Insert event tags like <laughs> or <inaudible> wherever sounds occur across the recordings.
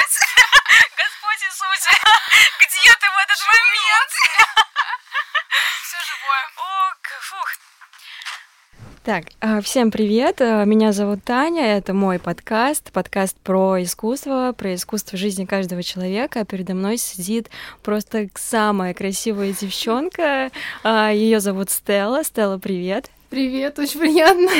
Господь, <laughs> Господь Иисусе, <laughs> где ты в этот момент? <laughs> Все живое. О, фух. Так, а, всем привет, а, меня зовут Таня, это мой подкаст, подкаст про искусство, про искусство жизни каждого человека. Передо мной сидит просто самая красивая девчонка, а, ее зовут Стелла. Стелла, привет. Привет, очень приятно.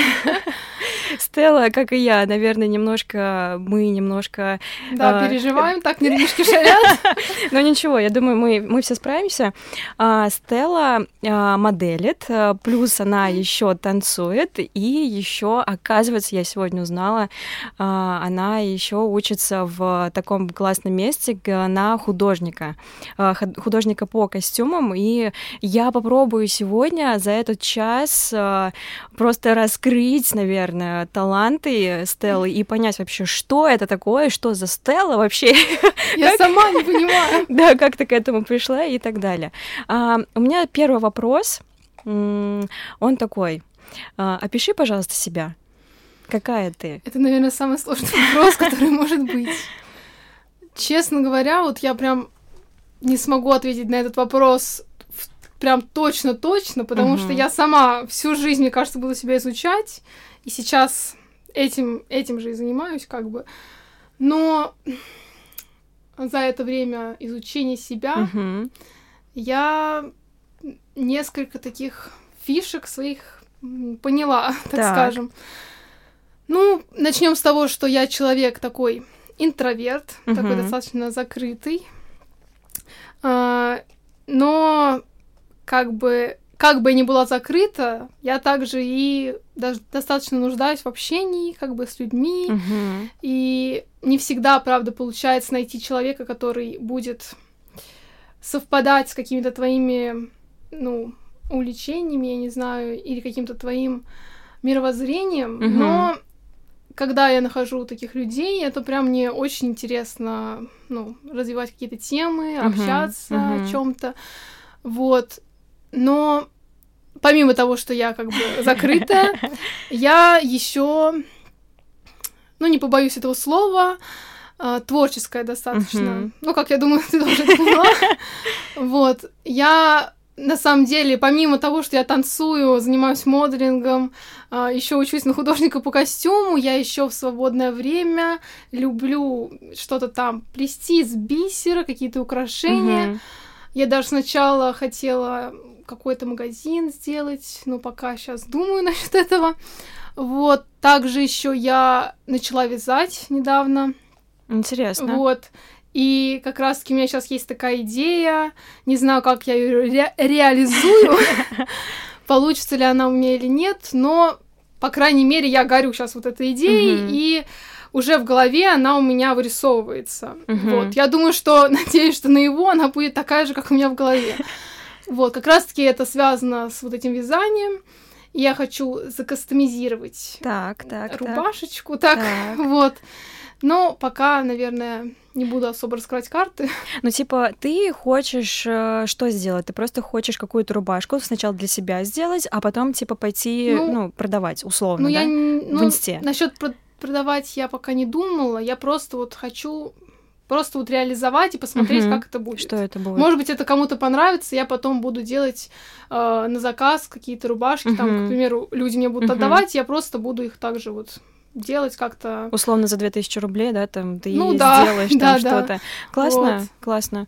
Стелла, как и я, наверное, немножко, мы немножко... Да, э, переживаем, так <laughs> нервишки шалят. <laughs> Но ничего, я думаю, мы, мы все справимся. А, Стелла а, моделит, а, плюс она еще танцует, и еще, оказывается, я сегодня узнала, а, она еще учится в таком классном месте на художника, а, художника по костюмам, и я попробую сегодня за этот час а, просто раскрыть, наверное, таланты Стеллы и понять вообще, что это такое, что за Стелла вообще. Я сама не понимаю. <laughs> Да, как ты к этому пришла и так далее. А, у меня первый вопрос, он такой. А, опиши, пожалуйста, себя. Какая ты? Это, наверное, самый сложный вопрос, который может быть. Честно говоря, вот я прям не смогу ответить на этот вопрос прям точно-точно, потому uh-huh. что я сама всю жизнь, мне кажется, буду себя изучать. И сейчас этим, этим же и занимаюсь, как бы. Но за это время изучения себя uh-huh. я несколько таких фишек своих поняла, <laughs> так, так. скажем. Ну, начнем с того, что я человек такой интроверт, uh-huh. такой достаточно закрытый. А, но как бы как бы я ни была закрыта, я также и даже достаточно нуждаюсь в общении, как бы с людьми. Uh-huh. И не всегда, правда, получается найти человека, который будет совпадать с какими-то твоими, ну, увлечениями, я не знаю, или каким-то твоим мировоззрением. Uh-huh. Но когда я нахожу таких людей, это прям мне очень интересно, ну, развивать какие-то темы, uh-huh. общаться о чем-то. Вот. Но помимо того, что я как бы закрытая, <laughs> я еще, ну, не побоюсь этого слова, э, творческая достаточно. Ну, как я думаю, <laughs> ты тоже поняла. Вот. Я на самом деле, помимо того, что я танцую, занимаюсь моделингом, э, еще учусь на художника по костюму, я еще в свободное время люблю что-то там плести из бисера, какие-то украшения. Я даже сначала хотела какой-то магазин сделать, но пока сейчас думаю <laughs> насчет этого. Вот, также еще я начала вязать недавно. Интересно. Вот. И как раз-таки у меня сейчас есть такая идея, не знаю, как я ее ре- реализую, <laughs> <laughs> получится ли она у меня или нет, но, по крайней мере, я горю сейчас вот этой идеей, и уже в голове она у меня вырисовывается. Вот, я думаю, что, надеюсь, что на его она будет такая же, как у меня в голове. Вот, как раз-таки это связано с вот этим вязанием. Я хочу закастомизировать так, так, рубашечку, так, так, <laughs> вот. Но пока, наверное, не буду особо раскрывать карты. Ну, типа, ты хочешь э, что сделать? Ты просто хочешь какую-то рубашку сначала для себя сделать, а потом, типа, пойти, ну, ну продавать, условно, ну, да? Я, ну, в инсте. Насчет продавать я пока не думала. Я просто вот хочу просто вот реализовать и посмотреть, угу. как это будет. Что это будет? Может быть, это кому-то понравится, я потом буду делать э, на заказ какие-то рубашки, угу. там, к примеру, люди мне будут угу. отдавать, я просто буду их также вот делать как-то. Условно за 2000 рублей, да, там ты ну, да, сделаешь там <laughs> да, что-то. Да. Классно, вот. классно.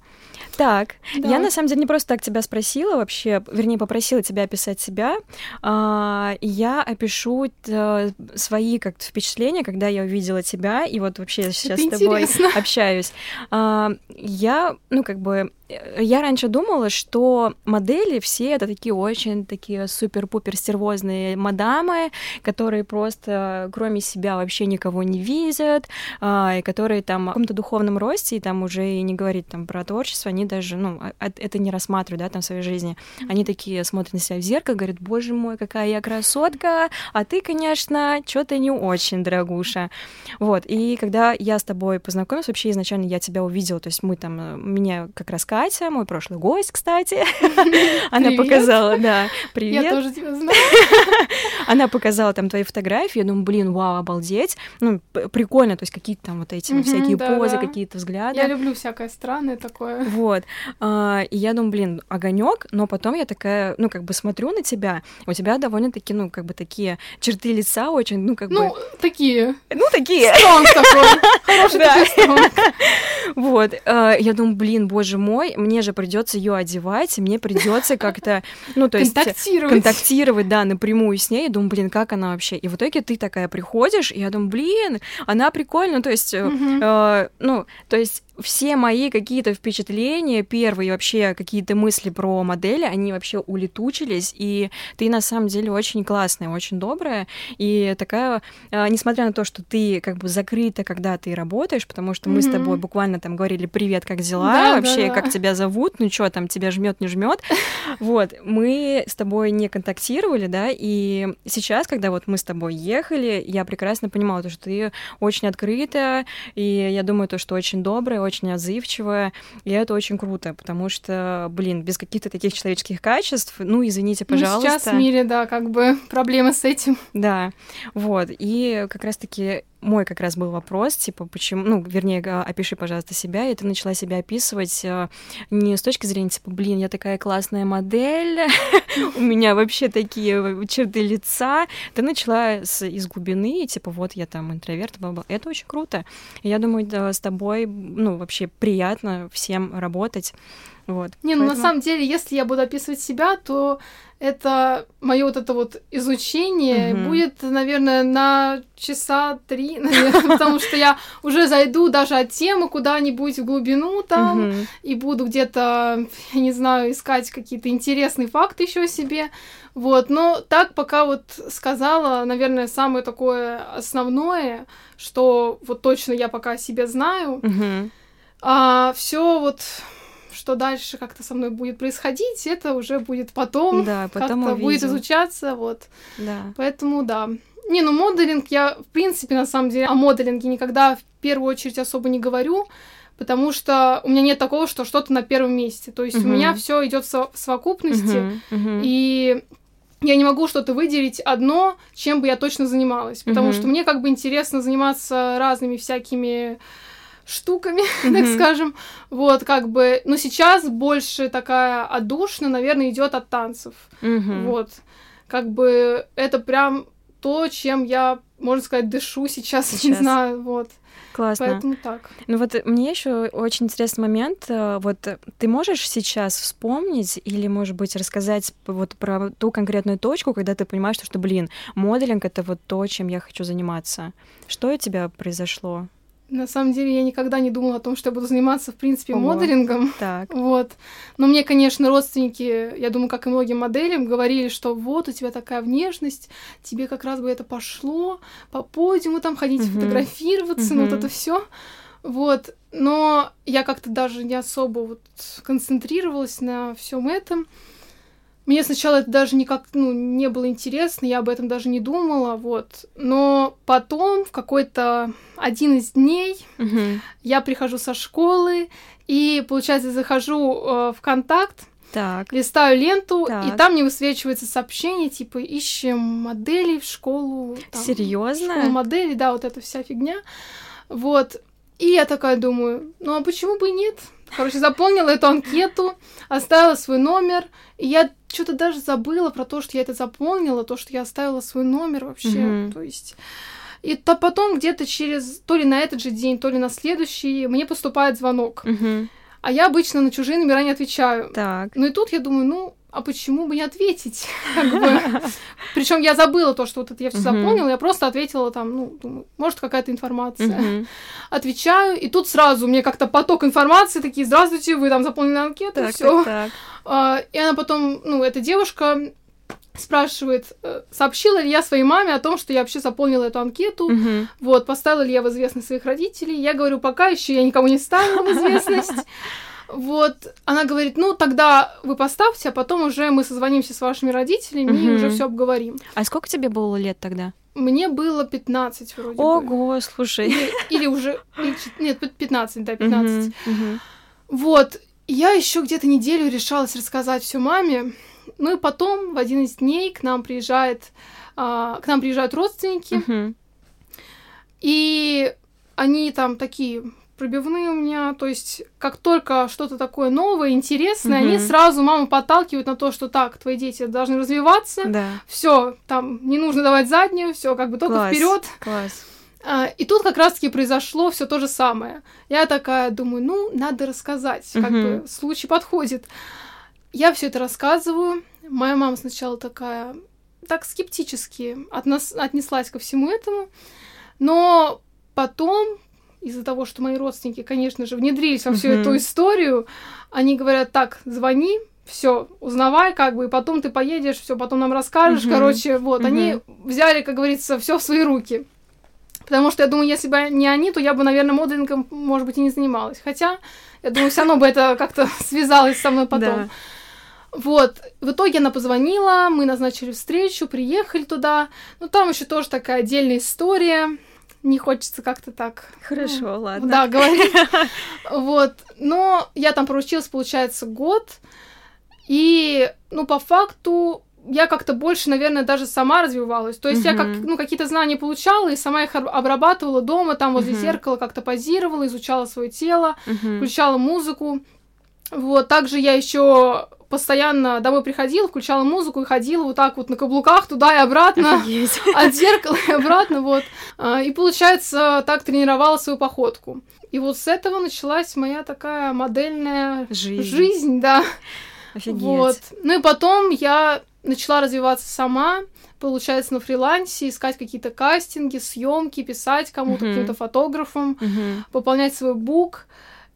Так, да. я на самом деле не просто так тебя спросила вообще, вернее, попросила тебя описать себя. А, я опишу э, свои как впечатления, когда я увидела тебя, и вот вообще я сейчас Это с тобой интересно. общаюсь. А, я, ну, как бы я раньше думала, что модели все это такие очень такие супер-пупер стервозные мадамы, которые просто кроме себя вообще никого не видят, а, и которые там в каком-то духовном росте, и там уже и не говорить там про творчество, они даже, ну, а, а, это не рассматривают, да, там в своей жизни. Они такие смотрят на себя в зеркало, говорят, боже мой, какая я красотка, а ты, конечно, что-то не очень, дорогуша. Вот, и когда я с тобой познакомилась, вообще изначально я тебя увидела, то есть мы там, меня как раз Катя мой прошлый гость, кстати. <laughs> Она показала, да, привет. Я тоже тебя знаю. <laughs> Она показала там твои фотографии, я думаю, блин, вау, обалдеть. Ну, прикольно, то есть какие-то там вот эти всякие позы, какие-то взгляды. Я люблю всякое странное такое. Вот. А, и я думаю, блин, огонек, но потом я такая, ну, как бы смотрю на тебя, у тебя довольно-таки, ну, как бы такие черты лица очень, ну, как ну, бы... такие. Ну, такие. Стронг такой. <laughs> Хороший такой Вот. А, я думаю, блин, боже мой, мне же придется ее одевать, мне придется как-то, <laughs> ну, то есть... Контактировать. Контактировать, да, напрямую с ней. Я думаю, блин, как она вообще? И в итоге ты такая приходишь, и я думаю, блин, она прикольная, то есть, э, ну, то есть все мои какие-то впечатления, первые вообще какие-то мысли про модели, они вообще улетучились, и ты на самом деле очень классная, очень добрая, и такая, э, несмотря на то, что ты как бы закрыта, когда ты работаешь, потому что мы mm-hmm. с тобой буквально там говорили привет, как дела, да, вообще, да, да. как тебя зовут, ну что там, тебя жмет, не жмет, <laughs> вот, мы с тобой не контактировали, да, и сейчас, когда вот мы с тобой ехали, я прекрасно понимала, то, что ты очень открыта, и я думаю, то, что очень добрая, очень отзывчивая, и это очень круто, потому что, блин, без каких-то таких человеческих качеств, ну, извините, пожалуйста. Ну, сейчас в мире, да, как бы <laughs> проблемы с этим. Да, вот, и как раз-таки мой как раз был вопрос, типа, почему, ну, вернее, опиши, пожалуйста, себя, и ты начала себя описывать э, не с точки зрения, типа, блин, я такая классная модель, <laughs> у меня вообще такие черты лица, ты начала из глубины, типа, вот я там интроверт, баба, это очень круто. Я думаю, с тобой, ну, вообще приятно всем работать, вот. Не, ну на самом деле, если я буду описывать себя, то это мое вот это вот изучение угу. будет, наверное, на часа три, <laughs> наверное, потому что я уже зайду даже от темы куда-нибудь в глубину там угу. и буду где-то, я не знаю, искать какие-то интересные факты еще о себе. Вот, но так пока вот сказала, наверное, самое такое основное, что вот точно я пока о себе знаю. Угу. А все вот что дальше как-то со мной будет происходить, это уже будет потом, да, потом как-то будет изучаться, вот. Да. Поэтому да. Не, ну моделинг я, в принципе, на самом деле, о моделинге никогда в первую очередь особо не говорю, потому что у меня нет такого, что что-то на первом месте. То есть uh-huh. у меня все идет в совокупности, uh-huh. Uh-huh. и я не могу что-то выделить одно, чем бы я точно занималась, потому uh-huh. что мне как бы интересно заниматься разными всякими штуками, mm-hmm. <laughs> так скажем. Вот, как бы, но сейчас больше такая отдушина, наверное, идет от танцев. Mm-hmm. Вот, как бы это прям то, чем я, можно сказать, дышу сейчас, <laughs> сейчас. не знаю, вот. Классно. Поэтому так. Ну вот мне еще очень интересный момент. Э, вот ты можешь сейчас вспомнить или, может быть, рассказать вот про ту конкретную точку, когда ты понимаешь, что, что блин, моделинг — это вот то, чем я хочу заниматься. Что у тебя произошло? На самом деле я никогда не думала о том, что я буду заниматься, в принципе, Ого. моделингом. Так. <laughs> Вот. Но мне, конечно, родственники, я думаю, как и многим моделям, говорили, что вот у тебя такая внешность, тебе как раз бы это пошло по подиуму там ходить, uh-huh. фотографироваться, uh-huh. ну вот это все. Вот. Но я как-то даже не особо вот концентрировалась на всем этом. Мне сначала это даже никак, ну, не было интересно, я об этом даже не думала, вот. Но потом, в какой-то один из дней, угу. я прихожу со школы, и, получается, захожу э, в контакт, так. листаю ленту, так. и там мне высвечивается сообщение, типа, ищем моделей в школу. Серьезно? Школу моделей, да, вот эта вся фигня. Вот. И я такая думаю, ну а почему бы и нет? Короче, заполнила эту анкету, оставила свой номер, и я что-то даже забыла про то, что я это заполнила, то, что я оставила свой номер вообще, mm-hmm. то есть... И то потом где-то через, то ли на этот же день, то ли на следующий, мне поступает звонок. Mm-hmm. А я обычно на чужие номера не отвечаю. Так. Ну и тут я думаю, ну, а почему бы не ответить? <laughs> <laughs> Причем я забыла то, что вот это я все заполнила, я просто ответила там, ну, думаю, может, какая-то информация. <laughs> Отвечаю, и тут сразу мне как-то поток информации, такие, здравствуйте, вы там заполнили анкету, все. А, и она потом, ну, эта девушка спрашивает, э, сообщила ли я своей маме о том, что я вообще заполнила эту анкету, вот, поставила ли я в известность своих родителей. Я говорю, пока еще я никому не ставила в известность. Вот, она говорит, ну, тогда вы поставьте, а потом уже мы созвонимся с вашими родителями угу. и уже все обговорим. А сколько тебе было лет тогда? Мне было 15 вроде Ого, бы. слушай. Или, или уже... Или, нет, 15, да, 15. Угу, угу. Вот, Я еще где-то неделю решалась рассказать все маме. Ну и потом в один из дней к нам приезжает, а, к нам приезжают родственники, Мгм. и они там такие пробивные у меня, то есть как только что-то такое новое, интересное, они Мгм. сразу маму подталкивают на то, что так, твои дети должны развиваться, Да. все, там не нужно давать заднюю, все как бы только вперед. Класс. А, И тут как раз-таки произошло все то же самое. Я такая думаю, ну, надо рассказать, как Мгм. бы случай подходит. Я все это рассказываю. Моя мама сначала такая, так скептически отнес- отнеслась ко всему этому, но потом из-за того, что мои родственники, конечно же, внедрились во всю Мгм. эту историю, они говорят, так, звони, все, узнавай, как бы, и потом ты поедешь, все, потом нам расскажешь, Мгм. короче, вот, они взяли, как говорится, все в свои руки. Потому что я думаю, если бы не они, то я бы, наверное, моделингом, может быть, и не занималась. Хотя, я думаю, все равно бы это как-то <laughs> связалось со мной потом. Да. Вот. В итоге она позвонила, мы назначили встречу, приехали туда. Ну, там еще тоже такая отдельная история. Не хочется как-то так... Хорошо, ну, ладно. Да, говорить. <laughs> Вот. Но я там проучилась, получается, год. И, ну, по факту, я как-то больше, наверное, даже сама развивалась. То есть я как, ну, какие-то знания получала и сама их об- обрабатывала дома, там возле Мгм. зеркала как-то позировала, изучала свое тело, включала музыку. Вот, также я еще постоянно домой приходила, включала музыку и ходила вот так вот на каблуках туда и обратно, Офигеть. <laughs> от зеркала и обратно, вот. А, И, получается, так тренировала свою походку. И вот с этого началась моя такая модельная Жизнь. жизнь, да. Офигеть. Вот. Ну и потом я начала развиваться сама, получается, на фрилансе, искать какие-то кастинги, съемки, писать кому-то, Мгм. каким-то фотографам, Мгм. пополнять свой бук.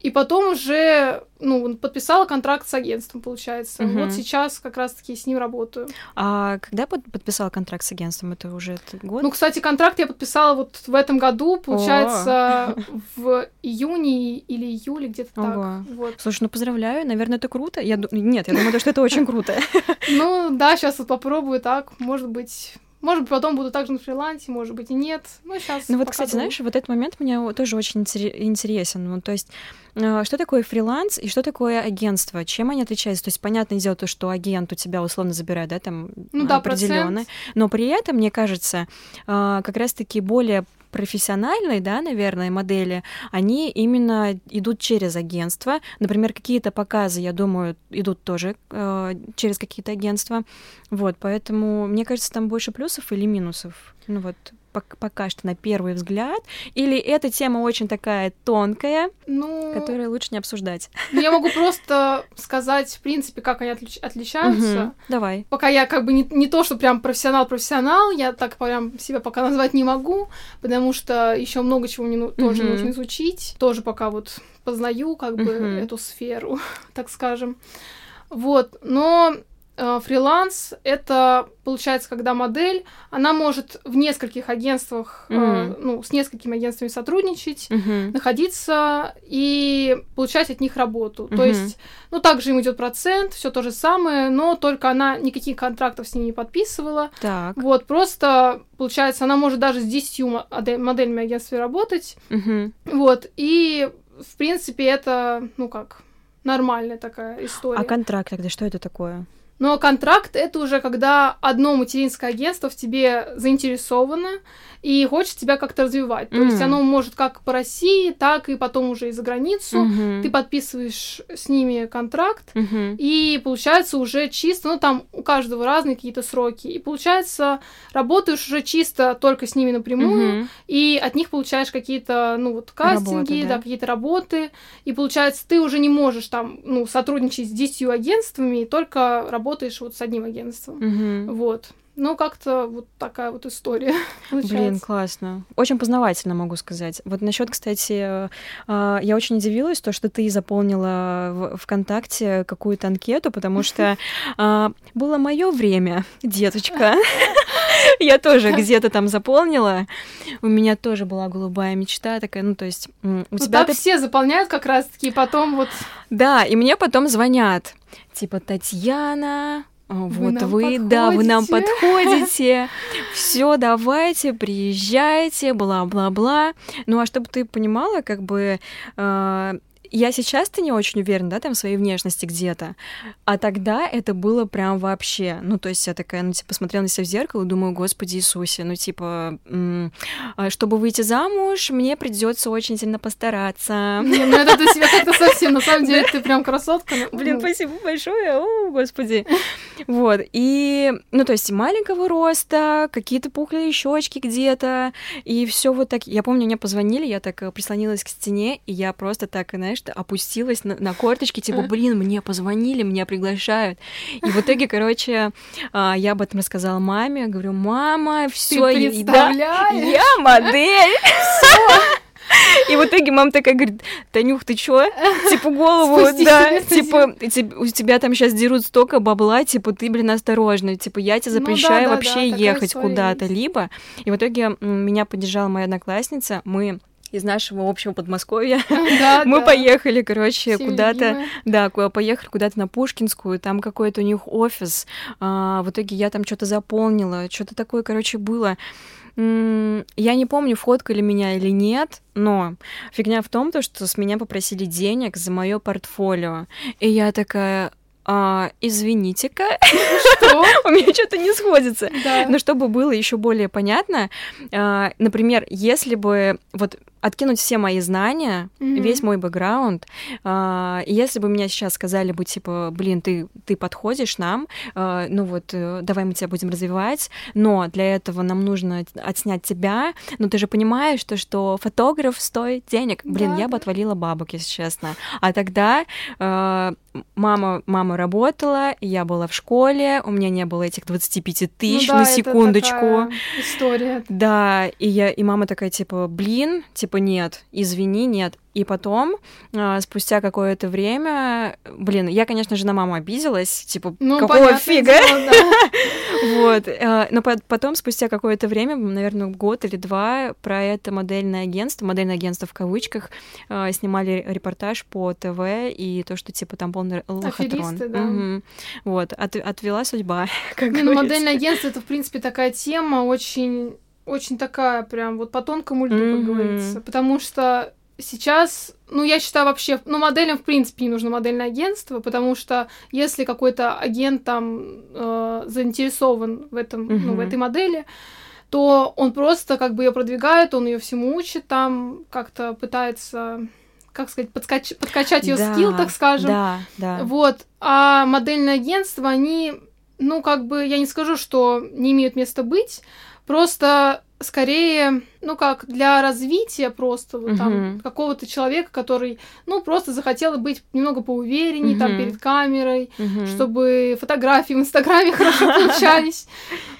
И потом уже, ну, подписала контракт с агентством, получается. Мгм. Вот сейчас как раз-таки с ним работаю. А когда под- подписала контракт с агентством? Это уже этот год? Ну, кстати, контракт я подписала вот в этом году, получается, <laughs> в июне или июле, где-то так. Вот. Слушай, ну поздравляю, наверное, это круто. Я Нет, я думаю, что это очень круто. <laughs> Ну, да, сейчас вот попробую так, может быть... Может быть, потом буду также на фрилансе, может быть, и нет. Ну, сейчас Ну вот, кстати, знаешь, вот этот момент мне тоже очень интере- интересен. Ну, то есть, э, что такое фриланс и что такое агентство? Чем они отличаются? То есть, понятное дело, то, что агент у тебя условно забирает, да, там Ну да, определённое. процент. Но при этом, мне кажется, э, как раз-таки более профессиональные, да, наверное, модели, они именно идут через агентство. Например, какие-то показы, я думаю, идут тоже э, через какие-то агентства. Вот, поэтому, мне кажется, там больше плюсов или минусов. Ну вот, пока что на первый взгляд. Или эта тема очень такая тонкая, Ну, которую лучше не обсуждать. ну, я могу просто сказать, в принципе, как они отлич- отличаются. Мгм. Давай. Пока я как бы не, не то, что прям профессионал-профессионал, я так прям себя пока назвать не могу, потому что еще много чего мне ну- тоже Мгм. нужно изучить. Тоже пока вот познаю как бы эту сферу, <laughs> так скажем. Вот, но фриланс это получается, когда модель, она может в нескольких агентствах, э, Мгм. ну, с несколькими агентствами сотрудничать, Мгм. находиться и получать от них работу. То Мгм. есть, ну, также им идет процент, все то же самое, но только она никаких контрактов с ними не подписывала. Так. Вот, просто, получается, она может даже с 10 мо- аде- моделями агентства работать. Мгм. Вот, и, в принципе, это, ну как, нормальная такая история. А контракт тогда что это такое? Но контракт это уже когда одно материнское агентство в тебе заинтересовано и хочет тебя как-то развивать. То есть оно может как по России, так и потом уже и за границу. Мгм. Ты подписываешь с ними контракт, Мгм. и получается уже чисто, ну там у каждого разные какие-то сроки, и получается работаешь уже чисто только с ними напрямую, Мгм. и от них получаешь какие-то, ну вот, кастинги, Работы, да. да, какие-то работы, и получается ты уже не можешь там, ну, сотрудничать с 10 агентствами, и только работаешь вот с одним агентством. Мгм. Вот. Ну, как-то вот такая вот история <laughs> получается. Блин, классно. Очень познавательно, могу сказать. Вот насчет, кстати, э, я очень удивилась, то, что ты заполнила в ВКонтакте какую-то анкету, потому что а, <laughs> было мое время, деточка. <laughs> Я тоже где-то там заполнила. У меня тоже была голубая мечта такая, ну, то есть у Ну, тебя... все заполняют как раз-таки, и потом вот Да, и мне потом звонят, типа, Татьяна, вот нам вы, да, вы нам подходите». подходите. <laughs> Все, давайте, приезжайте, бла-бла-бла. Ну, а чтобы ты понимала, как бы э, я сейчас-то не очень уверена, да, там, в своей внешности где-то, а тогда это было прям вообще, ну, то есть я такая, ну, типа, смотрела на себя в зеркало и думаю, господи Иисусе, ну, типа, а чтобы выйти замуж, мне придется очень сильно постараться. Не, ну, это ты себя как-то <laughs> совсем, на самом деле, ты прям красотка. Ну, Блин, ну. спасибо большое, о, господи. Вот, и, ну, то есть маленького роста, какие-то пухлые щечки где-то, и все вот так. Я помню, мне позвонили, я так э, прислонилась к стене, и я просто так, знаешь, опустилась на, на корточки, типа, блин, мне позвонили, меня приглашают. И в итоге, короче, а, я об этом рассказала маме, говорю, мама, все, я, я модель. И в итоге мама такая говорит, Танюх, ты чё? Типа голову, да, типа, у тебя там сейчас дерут столько бабла, типа, ты, блин, осторожно, типа, я тебе ну запрещаю вообще ехать куда-то либо. И в итоге меня поддержала моя одноклассница, мы из нашего общего Подмосковья. <laughs> Да, <laughs> мы да. поехали, короче, куда-то, да, поехали куда-то на Пушкинскую, там какой-то у них офис. А, в итоге я там что-то заполнила, что-то такое, короче, было. Я не помню, фоткали меня или нет, но фигня в том, то, что с меня попросили денег за мое портфолио. И я такая, а, извините-ка, что? <laughs> у меня что-то не сходится. Да. Но чтобы было еще более понятно, а, например, если бы вот откинуть все мои знания, mm-hmm. весь мой бэкграунд. Э, если бы мне сейчас сказали бы, типа, блин, ты, ты подходишь нам, э, ну вот, э, давай мы тебя будем развивать, но для этого нам нужно отснять тебя, но ты же понимаешь, что, что фотограф стоит денег. Блин, да, я бы отвалила бабок, если честно. А тогда э, мама, мама работала, я была в школе, у меня не было этих 25 тысяч ну, да, на секундочку. история. Да, и я, и мама такая, типа, блин, типа нет, извини, нет. И потом, э, спустя какое-то время, блин, я, конечно же, на маму обиделась, типа, ну, какого фига? <laughs> Вот. Э, но потом, спустя какое-то время, наверное, год или два, про это модельное агентство, модельное агентство в кавычках, э, снимали репортаж по ТВ, и то, что, типа, там полный лохотрон. да. Вот, от, отвела судьба, <laughs> как ну, модельное агентство — это, в принципе, такая тема очень очень такая прям вот по тонкому льду, mm-hmm. как говорится. Потому что сейчас, ну, я считаю вообще, ну, моделям, в принципе, не нужно модельное агентство, потому что если какой-то агент там э, заинтересован в этом, mm-hmm. ну, в этой модели, то он просто как бы ее продвигает, он ее всему учит, там как-то пытается как сказать, подкач... подкачать ее да, скилл, так скажем. Да, да. Вот. А модельное агентство, они, ну, как бы, я не скажу, что не имеют места быть, Просто скорее, ну как, для развития просто вот, там uh-huh. какого-то человека, который, ну, просто захотел быть немного поувереннее uh-huh. там перед камерой, uh-huh. чтобы фотографии в Инстаграме <laughs> хорошо получались.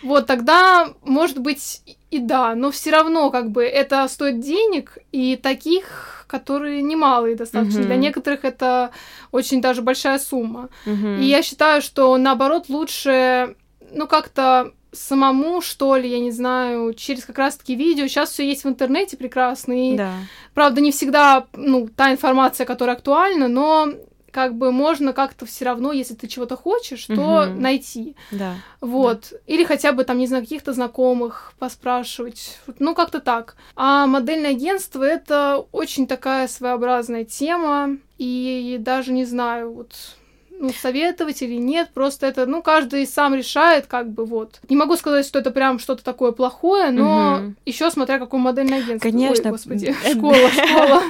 Вот тогда, может быть, и да, но все равно как бы это стоит денег, и таких, которые немалые достаточно. Для некоторых это очень даже большая сумма. И я считаю, что наоборот лучше, ну, как-то самому, что ли, я не знаю, через как раз-таки видео. Сейчас все есть в интернете прекрасно. И, да. правда, не всегда, ну, та информация, которая актуальна, но как бы можно как-то все равно, если ты чего-то хочешь, то угу. найти. Да. Вот. Да. Или хотя бы там, не знаю, каких-то знакомых поспрашивать. Ну, как-то так. А модельное агентство это очень такая своеобразная тема. И даже не знаю, вот ну, советовать или нет, просто это, ну, каждый сам решает, как бы вот. Не могу сказать, что это прям что-то такое плохое, но угу. еще смотря какое модельное агентство. Конечно. Ой, господи, <laughs> школа, школа.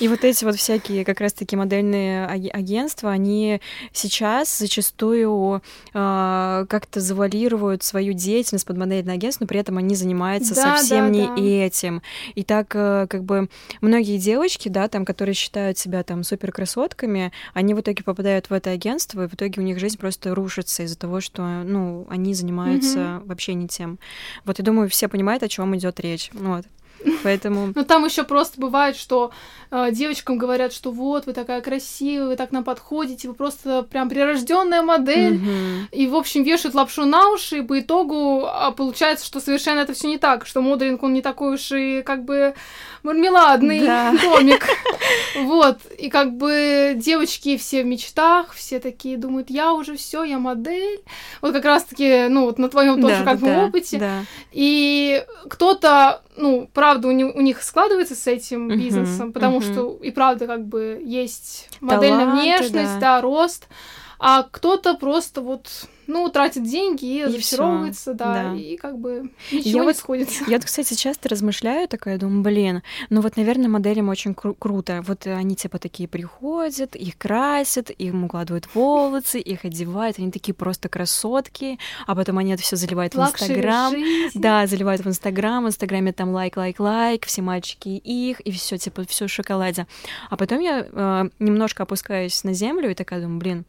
И вот эти вот всякие как раз-таки модельные агентства, они сейчас зачастую э, как-то завалируют свою деятельность под модельное агентство, но при этом они занимаются да, совсем да, не да. этим. И так э, как бы многие девочки, да, там, которые считают себя там супер красотками, они в итоге попадают в это агентство, и в итоге у них жизнь просто рушится из-за того, что, ну, они занимаются mm-hmm. вообще не тем. Вот я думаю, все понимают, о чем идет речь. Вот. <laughs> Поэтому... Ну, там еще просто бывает, что э, девочкам говорят, что вот, вы такая красивая, вы так нам подходите, вы просто прям прирожденная модель. Mm-hmm. И, в общем, вешают лапшу на уши, и по итогу а получается, что совершенно это все не так, что моделинг, он не такой уж и как бы мармеладный да. домик. <laughs> Вот. И как бы девочки все в мечтах, все такие думают, я уже все, я модель. Вот как раз-таки, ну, вот на твоем тоже да, как бы да, опыте. Да. И кто-то ну, правда, у, не, у них складывается с этим бизнесом, uh-huh, потому uh-huh. что и правда как бы есть модельная Таланты, внешность, да. да, рост, а кто-то просто вот ну, тратит деньги и, и разочаровывается, да, да, и как бы ничего я не вот, сходится. Я, кстати, часто размышляю такая, думаю, блин, ну вот, наверное, моделям очень кру- круто. Вот они типа такие приходят, их красят, им укладывают волосы, их одевают, они такие просто красотки, а потом они это все заливают в Инстаграм. Да, заливают в Инстаграм, в Инстаграме там лайк, лайк, лайк, все мальчики их, и все типа, все в шоколаде. А потом я э, немножко опускаюсь на землю и такая думаю, блин,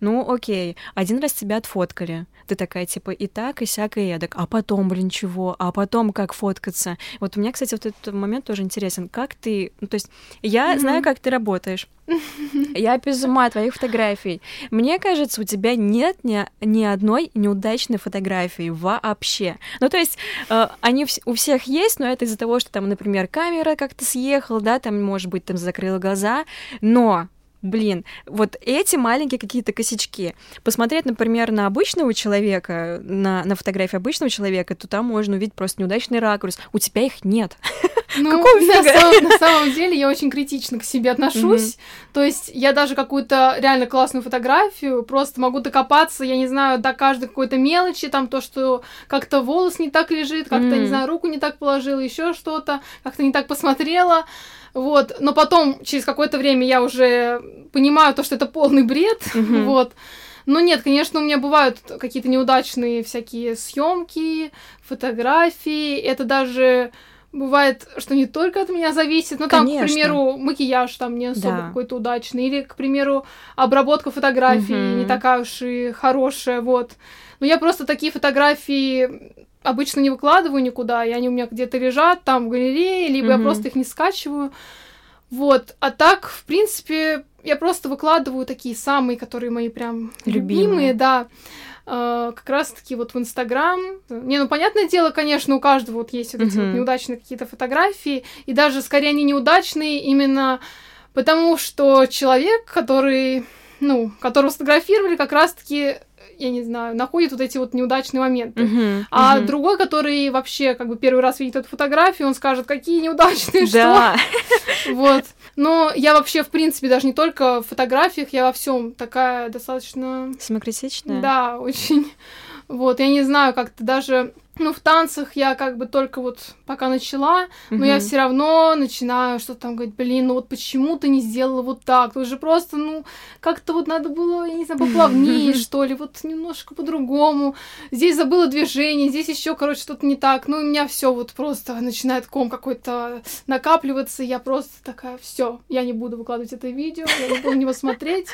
ну окей, один раз тебя отфотали, сфоткали. Ты такая, типа, и так, и сяк, и эдак. А потом, блин, чего? А потом как фоткаться? Вот у меня, кстати, вот этот момент тоже интересен. Как ты... Ну, то есть я mm-hmm. знаю, как ты работаешь. <laughs> Я без ума твоих фотографий. Мне кажется, у тебя нет ни, ни одной неудачной фотографии вообще. Ну, то есть, э, они вс- у всех есть, но это из-за того, что там, например, камера как-то съехала, да, там, может быть, там закрыла глаза, но блин, вот эти маленькие какие-то косячки. Посмотреть, например, на обычного человека, на, на фотографии обычного человека, то там можно увидеть просто неудачный ракурс. У тебя их нет. <laughs> Ну, на, самом, на <laughs> самом деле я очень критично к себе отношусь. Mm-hmm. То есть я даже какую-то реально классную фотографию просто могу докопаться, я не знаю, до каждой какой-то мелочи, там то, что как-то волос не так лежит, как-то, mm-hmm. не знаю, руку не так положила, еще что-то, как-то не так посмотрела. Вот, но потом, через какое-то время я уже понимаю то, что это полный бред, mm-hmm. <laughs> вот. Но нет, конечно, у меня бывают какие-то неудачные всякие съемки, фотографии. Это даже бывает, что не только от меня зависит, но там, к примеру, макияж там не особо да. какой-то удачный, или, к примеру, обработка фотографий угу. не такая уж и хорошая, вот. Но я просто такие фотографии обычно не выкладываю никуда, и они у меня где-то лежат там в галерее, либо mm-hmm. я просто их не скачиваю. Вот. А так, в принципе, я просто выкладываю такие самые, которые мои прям любимые, любимые да. Uh, как раз-таки вот в Инстаграм. Не, ну, понятное дело, конечно, у каждого вот есть вот эти mm-hmm. вот неудачные какие-то фотографии, и даже скорее они неудачные именно потому, что человек, который, ну, которого сфотографировали, как раз-таки я не знаю, находит вот эти вот неудачные моменты. Uh-huh, а uh-huh. другой, который вообще как бы первый раз видит эту фотографию, он скажет, какие неудачные, да. что. <laughs> Вот. Но я вообще, в принципе, даже не только в фотографиях, я во всем такая достаточно... Самокритичная? Да, очень. Вот, я не знаю, как-то даже ну, в танцах я как бы только вот пока начала, но mm-hmm. я все равно начинаю что-то там говорить, блин, ну вот почему ты не сделала вот так? Ты же просто, ну, как-то вот надо было, я не знаю, поплавнее, <laughs> что ли, вот немножко по-другому. Здесь забыла движение, здесь еще, короче, что-то не так. Ну, у меня все вот просто начинает ком какой-то накапливаться, я просто такая, все, я не буду выкладывать это видео, я не буду него смотреть.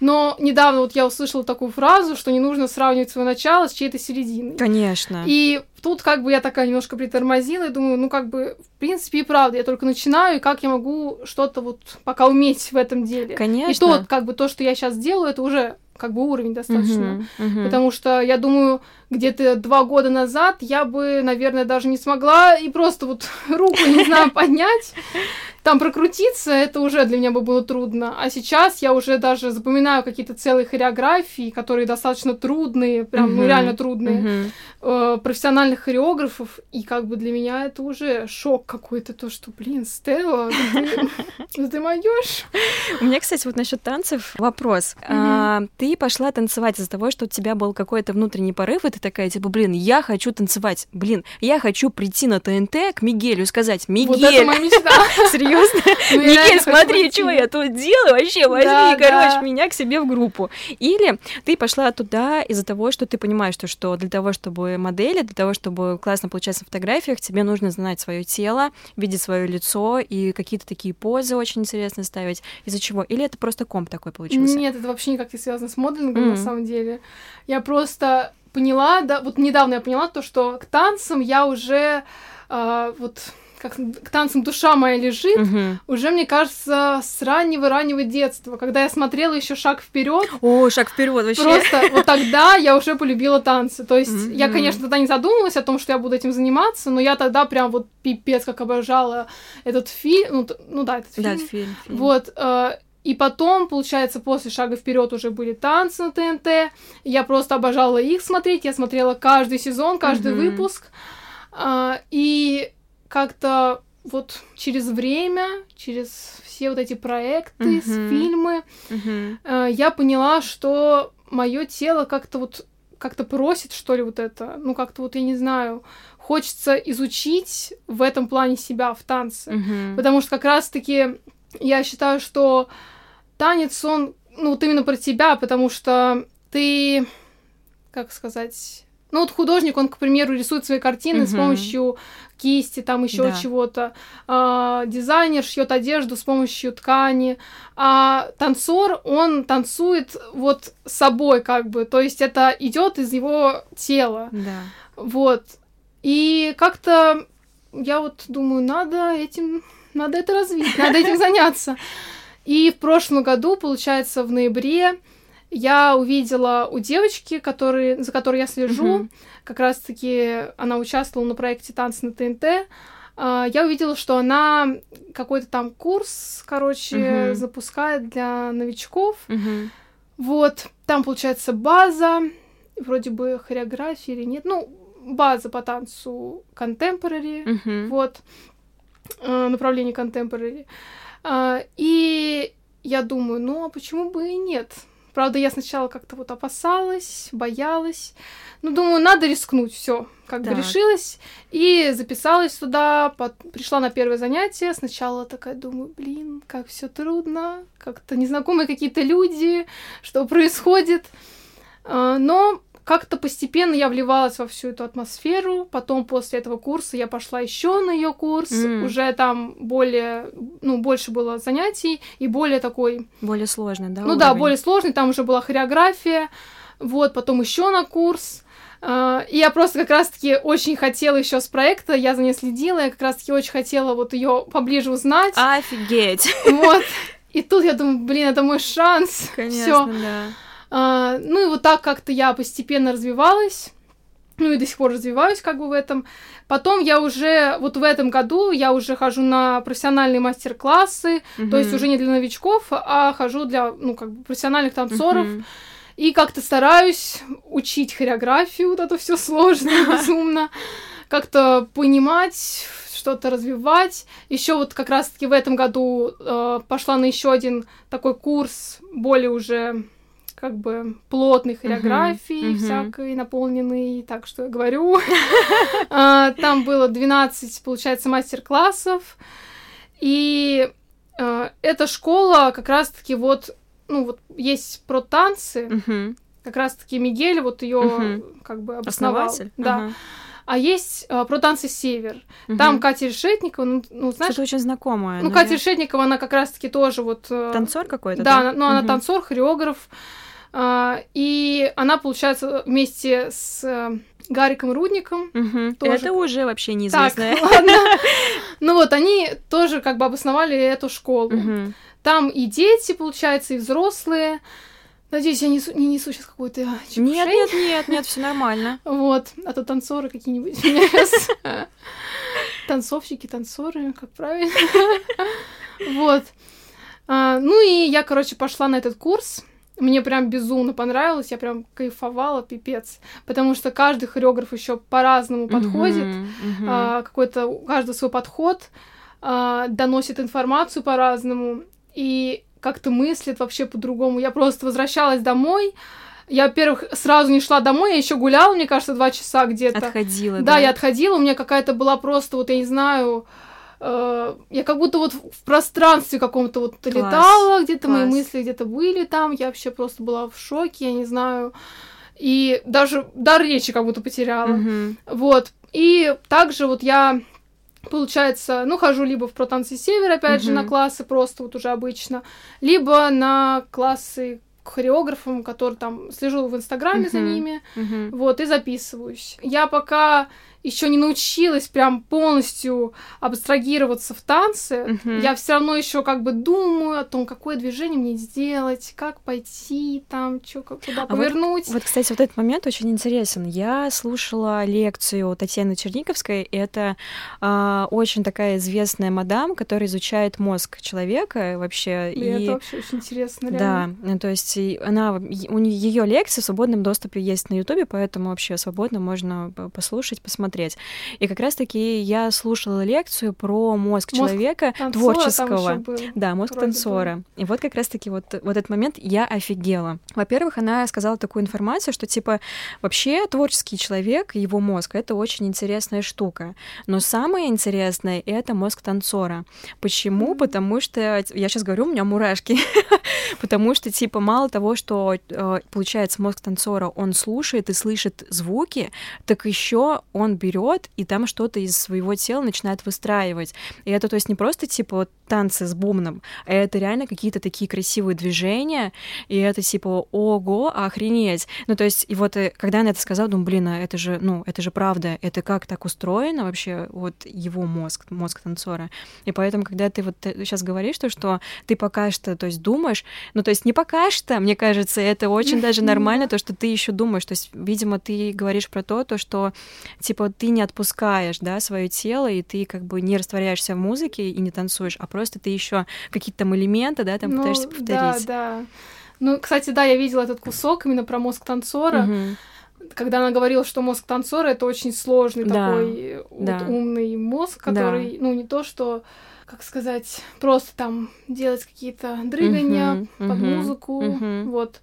Но недавно вот я услышала такую фразу, что не нужно сравнивать свое начало с чьей-то серединой. Конечно. И тут как бы я такая немножко притормозила и думаю, ну как бы, в принципе, и правда, я только начинаю, и как я могу что-то вот пока уметь в этом деле. Конечно. И то, как бы, то, что я сейчас делаю, это уже как бы уровень достаточно. Uh-huh, uh-huh. Потому что я думаю, где-то два года назад я бы, наверное, даже не смогла и просто вот <laughs> руку, не знаю, поднять там прокрутиться, это уже для меня бы было трудно. А сейчас я уже даже запоминаю какие-то целые хореографии, которые достаточно трудные, прям, uh-huh. ну, реально трудные, uh-huh. э, профессиональных хореографов, и как бы для меня это уже шок какой-то, то, что, блин, Стелла, ты, <laughs> ты моешь? У меня, кстати, вот насчет танцев вопрос. А, ты пошла танцевать из-за того, что у тебя был какой-то внутренний порыв, и ты такая, типа, блин, я хочу танцевать, блин, я хочу прийти на ТНТ к Мигелю и сказать, Мигель! Вот это моя мечта! <laughs> Серьезно? серьезно. <laughs> Мигель, смотри, что я тут делаю, вообще возьми, короче, меня к себе в группу. Или ты пошла туда из-за того, что ты понимаешь, что, что для того, чтобы модели, для того, чтобы классно получаться на фотографиях, тебе нужно знать свое тело, видеть свое лицо и какие-то такие позы очень интересно ставить. Из-за чего? Или это просто комп такой получился? Нет, это вообще никак не связано с моделингом, mm. на самом деле. Я просто поняла, да, вот недавно я поняла то, что к танцам я уже э, вот как к танцам душа моя лежит, угу. уже, мне кажется, с раннего-раннего детства, когда я смотрела еще шаг вперед. О, шаг вперед вообще. Просто вот тогда я уже полюбила танцы. То есть mm я, конечно, тогда не задумывалась о том, что я буду этим заниматься, но я тогда прям вот пипец как обожала этот фильм. Ну, ну да, этот фильм. Да, этот фильм, фильм. Вот. Э, и потом, получается, после шага вперед уже были танцы на ТНТ. Я просто обожала их смотреть. Я смотрела каждый сезон, каждый mm выпуск. Uh, и как-то вот через время, через все вот эти проекты, uh-huh. фильмы, uh-huh. Э, я поняла, что мое тело как-то вот как-то просит, что ли, вот это. Ну, как-то вот, я не знаю, хочется изучить в этом плане себя в танце. Uh-huh. Потому что как раз-таки я считаю, что танец, он, ну, вот именно про тебя, потому что ты, как сказать, ну вот художник, он, к примеру, рисует свои картины uh-huh. с помощью кисти, там еще да. чего-то. А, дизайнер шьет одежду с помощью ткани. А танцор, он танцует вот собой, как бы. То есть это идет из его тела. Да. Вот. И как-то я вот думаю, надо этим, надо это развить, надо этим <laughs> заняться. И в прошлом году, получается, в ноябре я увидела у девочки, который, за которой я слежу, uh-huh. как раз-таки она участвовала на проекте «Танцы на ТНТ», Uh, я увидела, что она какой-то там курс, короче, uh-huh. запускает для новичков. Uh-huh. Вот, там получается база, вроде бы хореография или нет, ну, база по танцу contemporary, uh-huh. вот, uh, направление contemporary. Uh, и я думаю, ну, а почему бы и нет? Правда, я сначала как-то вот опасалась, боялась. Ну, думаю, надо рискнуть, все. Как так. бы решилась и записалась туда, под... пришла на первое занятие. Сначала такая думаю, блин, как все трудно, как-то незнакомые какие-то люди, что происходит. А, но как-то постепенно я вливалась во всю эту атмосферу. Потом после этого курса я пошла еще на ее курс. Mm. Уже там более, ну, больше было занятий и более такой... Более сложный, да? Ну уровень? да, более сложный. Там уже была хореография. Вот, потом еще на курс. Uh, и я просто как раз-таки очень хотела еще с проекта, я за ней следила, я как раз-таки очень хотела вот ее поближе узнать. Офигеть! Вот. И тут я думаю, блин, это мой шанс. Конечно, Всё. да. А, ну и вот так как-то я постепенно развивалась. Ну и до сих пор развиваюсь как бы в этом. Потом я уже, вот в этом году я уже хожу на профессиональные мастер-классы, uh-huh. то есть уже не для новичков, а хожу для, ну, как бы профессиональных танцоров. Uh-huh. И как-то стараюсь учить хореографию, вот это все сложно, <laughs> безумно. Как-то понимать, что-то развивать. Еще вот как раз-таки в этом году э, пошла на еще один такой курс, более уже как бы плотной хореографии, uh-huh, всякой, наполненной, так что я говорю. <laughs> А, там было 12, получается, мастер-классов. И а, эта школа как раз-таки вот, ну вот есть про танцы, как раз-таки Мигель вот ее как бы обосновал. Да. А есть uh, про танцы Север. Угу. Там Катя Решетникова, ну, ну знаешь... Что-то очень знакомое. Ну, Катя Решетникова, она как раз-таки тоже вот... Э, танцор какой-то, да? Да, ну, она танцор, хореограф. И она, получается, вместе с э, Гариком Рудником. Угу. Тоже... Это уже вообще неизвестно. Так, <laughs> ладно. Ну вот, они тоже как бы обосновали эту школу. Угу. Там и дети, получается, и взрослые. Надеюсь, я несу, не несу сейчас какой-то Нет, нет, нет, нет, все нормально. <laughs> Вот, а то танцоры какие-нибудь <laughs> Танцовщики, танцоры, как правильно. Вот. А, ну и я, короче, пошла на этот курс. Мне прям безумно понравилось, я прям кайфовала, пипец. Потому что каждый хореограф еще по-разному подходит, uh-huh, uh-huh. А, какой-то у каждого свой подход, а, доносит информацию по-разному и как-то мыслит вообще по-другому. Я просто возвращалась домой. Я, во-первых, сразу не шла домой, я еще гуляла, мне кажется, два часа где-то. Отходила, да? Да, я отходила, у меня какая-то была просто, вот я не знаю, я как будто вот в пространстве каком-то вот Класс. летала, где-то мои мысли где-то были там, я вообще просто была в шоке, я не знаю, и даже дар речи как будто потеряла, mm-hmm. вот, и также вот я Получается, ну, хожу либо в протанцы север, опять mm-hmm. же, на классы просто вот уже обычно, либо на классы к хореографам, которые там слежу в Инстаграме mm-hmm. за ними, mm-hmm. вот, и записываюсь. Я пока еще не научилась прям полностью абстрагироваться в танце, uh-huh. я все равно еще как бы думаю о том, какое движение мне сделать, как пойти там, что, куда а повернуть. Вот, вот, кстати, вот этот момент очень интересен. Я слушала лекцию Татьяны Черниковской. Это э, очень такая известная мадам, которая изучает мозг человека вообще. И, и... это вообще очень интересно, реально. Да, то есть она, у ее лекции в свободном доступе есть на Ютубе, поэтому вообще свободно можно послушать, посмотреть посмотреть. И как раз-таки я слушала лекцию про мозг, мозг человека танцора, творческого. Да, мозг танцора. Бы. И вот как раз-таки вот, вот этот момент я офигела. Во-первых, она сказала такую информацию, что типа вообще творческий человек, его мозг, это очень интересная штука. Но самое интересное — это мозг танцора. Почему? Mm-hmm. Потому что, я сейчас говорю, у меня мурашки. <laughs> Потому что, типа, мало того, что, э, получается, мозг танцора, он слушает и слышит звуки, так еще он берет и там что-то из своего тела начинает выстраивать. И это, то есть, не просто, типа, вот танцы с бумном, а это реально какие-то такие красивые движения, и это, типа, ого, охренеть. Ну, то есть, и вот, э, когда она это сказала, думаю, блин, а это же, ну, это же правда, это как так устроено вообще, вот его мозг, мозг танцора. И поэтому, когда ты вот сейчас э, говоришь, то, что ты пока что, то есть, думаешь, ну, то есть не пока что, мне кажется, это очень даже нормально, то, что ты еще думаешь. То есть, видимо, ты говоришь про то, то, что, типа, ты не отпускаешь, да, свое тело, и ты как бы не растворяешься в музыке и не танцуешь, а просто ты еще какие-то там элементы, да, там ну, пытаешься повторить. Да, да. Ну, кстати, да, я видела этот кусок именно про мозг танцора. Угу когда она говорила, что мозг танцора это очень сложный да, такой да. Вот умный мозг, который, да. ну, не то, что как сказать, просто там делать какие-то дрыгания uh-huh, под uh-huh, музыку, uh-huh. вот.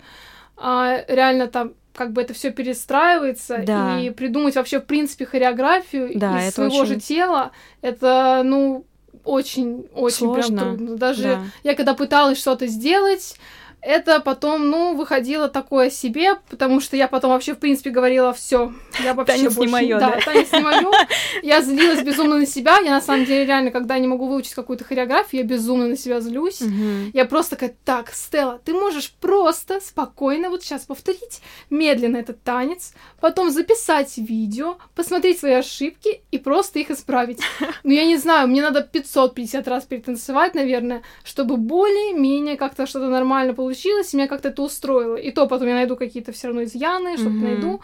А реально там как бы это все перестраивается да. и придумать вообще в принципе хореографию да, из своего очень... же тела, это ну очень очень прям трудно. Даже да. я когда пыталась что-то сделать это потом, ну, выходило такое себе, потому что я потом вообще, в принципе, говорила, все, я вообще танец больше... не моё, да, да, танец не моё. <laughs> Я злилась безумно на себя. Я, на самом деле, реально, когда не могу выучить какую-то хореографию, я безумно на себя злюсь. Угу. Я просто такая, так, Стелла, ты можешь просто спокойно вот сейчас повторить медленно этот танец, потом записать видео, посмотреть свои ошибки и просто их исправить. <laughs> Ну, я не знаю, мне надо 550 раз перетанцевать, наверное, чтобы более-менее как-то что-то нормально получилось получилось, и меня как-то это устроило. И то потом я найду какие-то все равно изъяны, что-то mm-hmm. найду.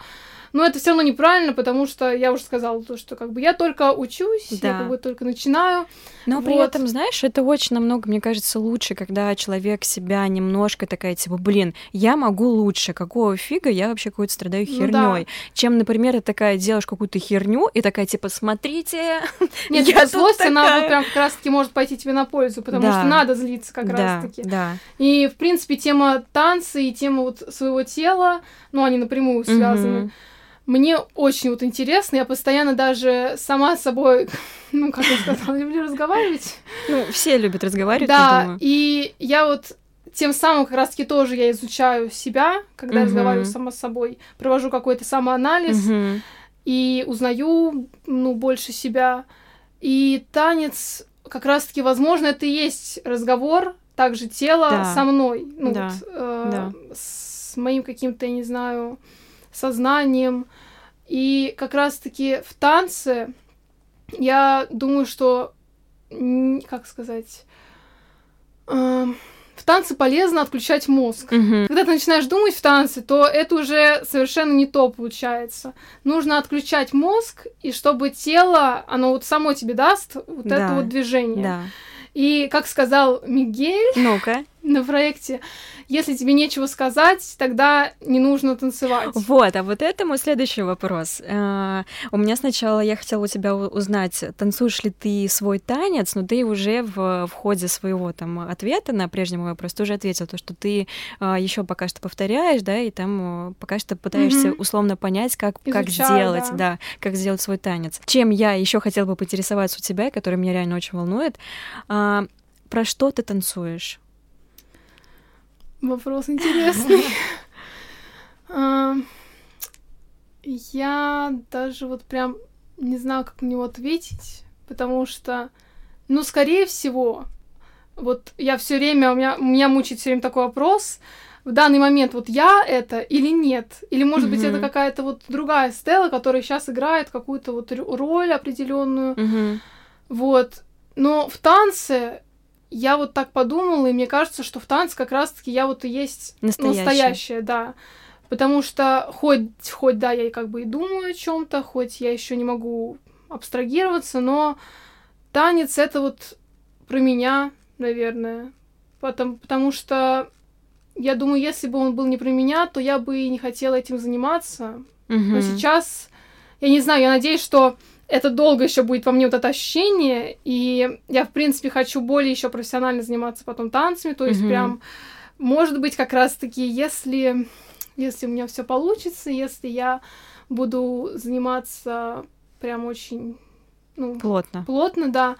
Но это все равно неправильно, потому что я уже сказала то, что как бы я только учусь, да. я как бы только начинаю. Но вот. при этом, знаешь, это очень намного, мне кажется, лучше, когда человек себя немножко такая, типа, блин, я могу лучше, какого фига я вообще какой-то страдаю херней, ну, да. чем, например, ты такая делаешь какую-то херню и такая, типа, смотрите, <laughs> Нет, я злость, такая... она прям как раз-таки может пойти тебе на пользу, потому да. что надо злиться как да, раз-таки. Да. И, в принципе, тема танца и тема вот своего тела, ну, они напрямую связаны. Mm-hmm мне очень вот интересно, я постоянно даже сама с собой, <laughs> ну, как я сказала, люблю разговаривать. Ну, все любят разговаривать, Да, и я вот тем самым как раз-таки тоже я изучаю себя, когда uh-huh. разговариваю сама с собой, провожу какой-то самоанализ uh-huh. и узнаю, ну, больше себя. И танец как раз-таки, возможно, это и есть разговор также тела да. со мной, ну, да. вот, э, да. с моим каким-то, я не знаю, сознанием. И как раз-таки в танце я думаю, что, как сказать, э, в танце полезно отключать мозг. Угу. Когда ты начинаешь думать в танце, то это уже совершенно не то получается. Нужно отключать мозг, и чтобы тело, оно вот само тебе даст вот да. это вот движение. Да. И, как сказал Мигель ну-ка. На проекте, если тебе нечего сказать, тогда не нужно танцевать. Вот, а вот это мой следующий вопрос. Uh, у меня сначала я хотела у тебя узнать, танцуешь ли ты свой танец, но ты уже в, в ходе своего там ответа на прежний мой вопрос тоже ответил, то, что ты uh, еще пока что повторяешь, да, и там uh, пока что пытаешься mm-hmm. условно понять, как, Изучаю, как сделать, да. да, как сделать свой танец. Чем я еще хотела бы поинтересоваться у тебя, который меня реально очень волнует, uh, про что ты танцуешь? Вопрос интересный. <laughs> А, я даже вот прям не знаю, как на него ответить, потому что, ну, скорее всего, вот я все время, у меня, меня мучает все время такой вопрос, в данный момент вот я это или нет? Или, может mm-hmm. быть, это какая-то вот другая Стелла, которая сейчас играет какую-то вот роль определенную. Mm-hmm. Вот. Но в танце я вот так подумала, и мне кажется, что в танце как раз-таки я вот и есть настоящая, настоящая да. Потому что хоть, хоть, да, я как бы и думаю о чем-то, хоть я еще не могу абстрагироваться, но танец это вот про меня, наверное. Потому, потому что я думаю, если бы он был не про меня, то я бы и не хотела этим заниматься. Угу. Но сейчас я не знаю, я надеюсь, что это долго еще будет во мне вот это ощущение, и я, в принципе, хочу более еще профессионально заниматься потом танцами, то есть mm-hmm. прям, может быть, как раз-таки, если, если у меня все получится, если я буду заниматься прям очень ну, плотно, плотно, да,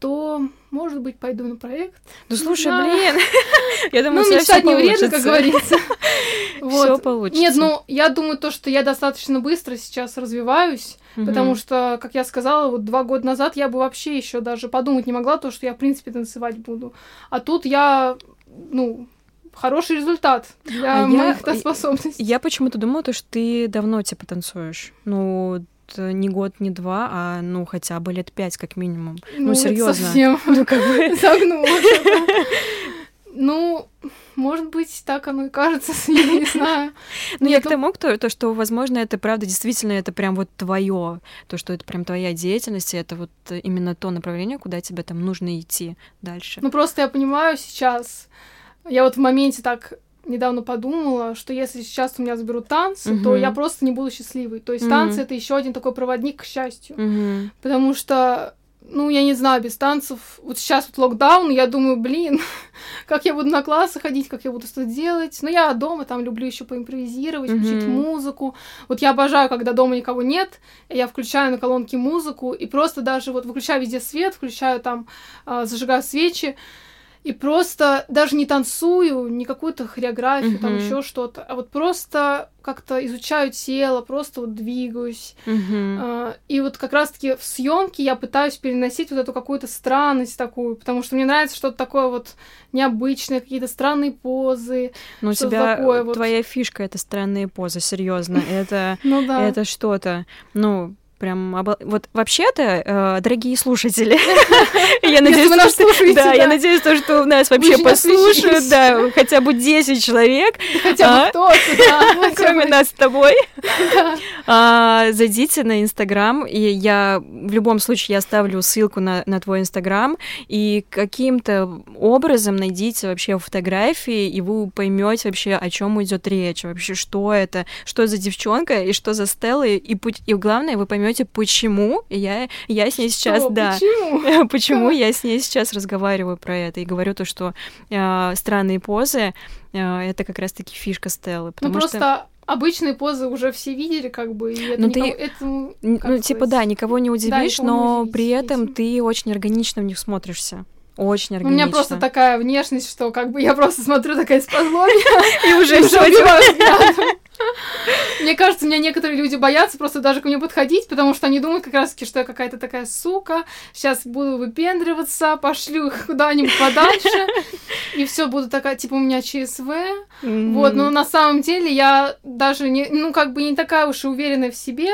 то, может быть, пойду на проект. Ну, слушай, да. блин, <laughs> я думаю, ну, мечтать не вредно, как говорится. <laughs> Все получится. Нет, ну, я думаю, то, что я достаточно быстро сейчас развиваюсь, потому что, как я сказала, вот два года назад я бы вообще еще даже подумать не могла, то, что я, в принципе, танцевать буду. А тут я, ну, хороший результат для а моих я, способностей. Я почему-то думала, то, что ты давно типа танцуешь. Ну, не год, не два, а ну хотя бы лет пять как минимум. Ну, ну серьезно. Совсем ну как бы <laughs> загнула. <laughs> Ну, может быть, так оно и кажется, <laughs> я не знаю. Ну, я к тому, то, то, что, возможно, это правда действительно это прям вот твое, то, что это прям твоя деятельность, и это вот именно то направление, куда тебе там нужно идти дальше. Ну, просто я понимаю сейчас, я вот в моменте так недавно подумала, что если сейчас у меня заберут танцы, то я просто не буду счастливой. То есть танцы это еще один такой проводник к счастью. Потому что, ну, я не знаю, без танцев. Вот сейчас вот локдаун, я думаю, блин, <laughs> как я буду на классы ходить, как я буду что делать. Но я дома там люблю еще поимпровизировать, uh-huh. включить музыку. Вот я обожаю, когда дома никого нет, я включаю на колонке музыку и просто даже вот выключаю везде свет, включаю там, э, зажигаю свечи и просто даже не танцую, не какую-то хореографию, mm-hmm. там еще что-то, а вот просто как-то изучаю тело, просто вот двигаюсь. Mm-hmm. И вот как раз-таки в съемке я пытаюсь переносить вот эту какую-то странность такую, потому что мне нравится что-то такое вот необычное, какие-то странные позы. Ну, у тебя такое твоя вот. фишка это странные позы, серьезно. <laughs> Это, ну, да. это что-то. Ну, прям обо... вот вообще-то, э, дорогие слушатели, <laughs> я надеюсь, что да, я надеюсь, то, что нас вообще послушают, да, хотя бы 10 человек, хотя бы а? кто-то, <laughs> кроме нас с тобой. А, зайдите на Инстаграм, и я в любом случае я оставлю ссылку на на твой Инстаграм, и каким-то образом найдите вообще фотографии, и вы поймете вообще, о чем идет речь, вообще что это, что за девчонка и что за Стелла, и, и главное, вы поймете поймете, почему я, я с ней сейчас, что? да, почему, <laughs> почему я с ней сейчас разговариваю про это и говорю то, что э, странные позы э, это как раз-таки фишка Стеллы, потому ну, просто... что обычные позы уже все видели, как бы, и это ну, никого, ты, этому, ну, сказать? типа, да, никого не удивишь, да, никого но не удивишь, при этом ты очень органично в них смотришься. Очень органично. У меня просто такая внешность, что как бы я просто смотрю такая из <laughs> и уже все Мне кажется, меня некоторые люди боятся просто даже ко мне подходить, потому что они думают как раз-таки, что я какая-то такая сука, сейчас буду выпендриваться, пошлю их куда-нибудь подальше, и все буду такая, типа, у меня ЧСВ. Вот, но на самом деле я даже не, ну, как бы не такая уж и уверенная в себе,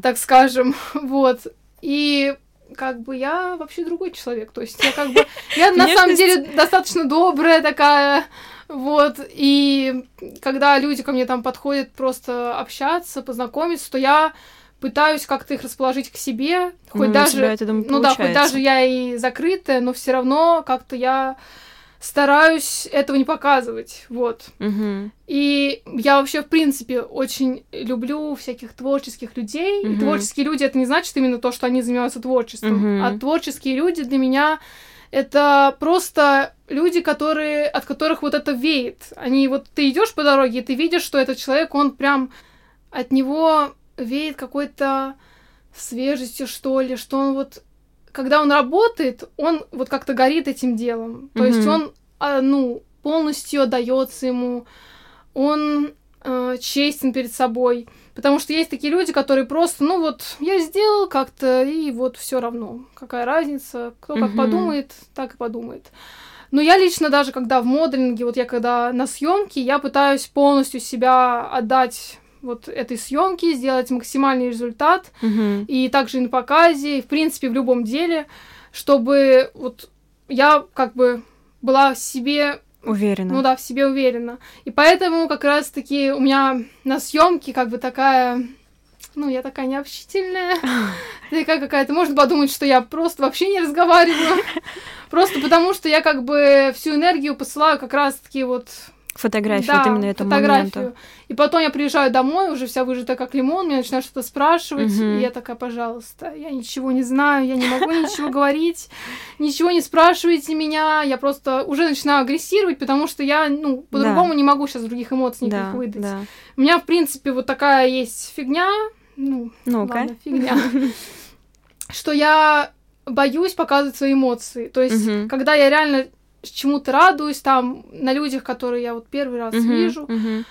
так скажем, <laughs> вот. И как бы я вообще другой человек. То есть я как бы... Я на самом деле достаточно добрая такая, вот, и когда люди ко мне там подходят просто общаться, познакомиться, то я пытаюсь как-то их расположить к себе, хоть ну, даже, это, думаю, ну да, хоть даже я и закрытая, но все равно как-то я стараюсь этого не показывать, вот. Угу. И я вообще, в принципе, очень люблю всяких творческих людей. Угу. И творческие люди это не значит именно то, что они занимаются творчеством, угу. а творческие люди для меня это просто люди, которые, от которых вот это веет. Они вот ты идешь по дороге, и ты видишь, что этот человек, он прям от него веет какой-то свежестью, что ли, что он вот когда он работает, он вот как-то горит этим делом. То mm-hmm. есть он, а, ну, полностью отдается ему, он э, честен перед собой. Потому что есть такие люди, которые просто, ну вот, я сделал как-то, и вот все равно. Какая разница? Кто как mm-hmm. подумает, так и подумает. Но я лично даже, когда в моделинге, вот я когда на съемке, я пытаюсь полностью себя отдать вот этой съемки, сделать максимальный результат, mm-hmm. и также и на показе, и в принципе в любом деле, чтобы вот я как бы была в себе уверена. Ну да, в себе уверена. И поэтому как раз-таки у меня на съемке как бы такая ну, я такая необщительная, <laughs> такая какая-то, можно подумать, что я просто вообще не разговариваю, <laughs> просто потому что я как бы всю энергию посылаю как раз-таки вот Фотографию, да, вот именно этому фотографию. моменту. И потом я приезжаю домой, уже вся выжата как лимон, меня начинают что-то спрашивать, угу. и я такая, пожалуйста, я ничего не знаю, я не могу ничего говорить, ничего не спрашивайте меня, я просто уже начинаю агрессировать, потому что я, ну, по-другому не могу сейчас других эмоций никаких да, выдать. Да. У меня, в принципе, вот такая есть фигня, ну, ну ладно, фигня, <laughs> что я боюсь показывать свои эмоции. То есть, угу. когда я реально чему-то радуюсь, там, на людях, которые я вот первый раз угу, вижу, угу.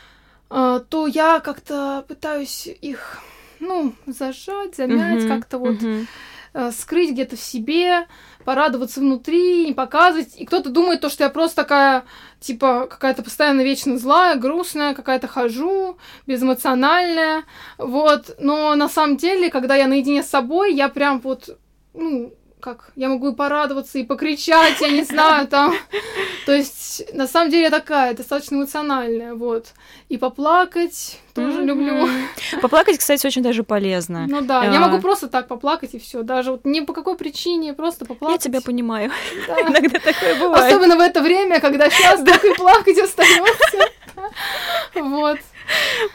Uh, то я как-то пытаюсь их, ну, зажать, замять, uh как-то вот uh uh, скрыть где-то в себе, порадоваться внутри, не показывать. И кто-то думает то, что я просто такая, типа, какая-то постоянно вечно злая, грустная, какая-то хожу, безэмоциональная, вот. Но на самом деле, когда я наедине с собой, я прям вот, ну, как я могу и порадоваться, и покричать, я не знаю, там. То есть, на самом деле, я такая, достаточно эмоциональная, вот. И поплакать тоже mm-hmm. люблю. Поплакать, кстати, очень даже полезно. Ну да, я могу просто так поплакать и все, даже вот не по какой причине, просто поплакать. Я тебя понимаю. <laughs> Иногда такое бывает. Особенно в это время, когда сейчас <laughs> так и плакать остается. Вот.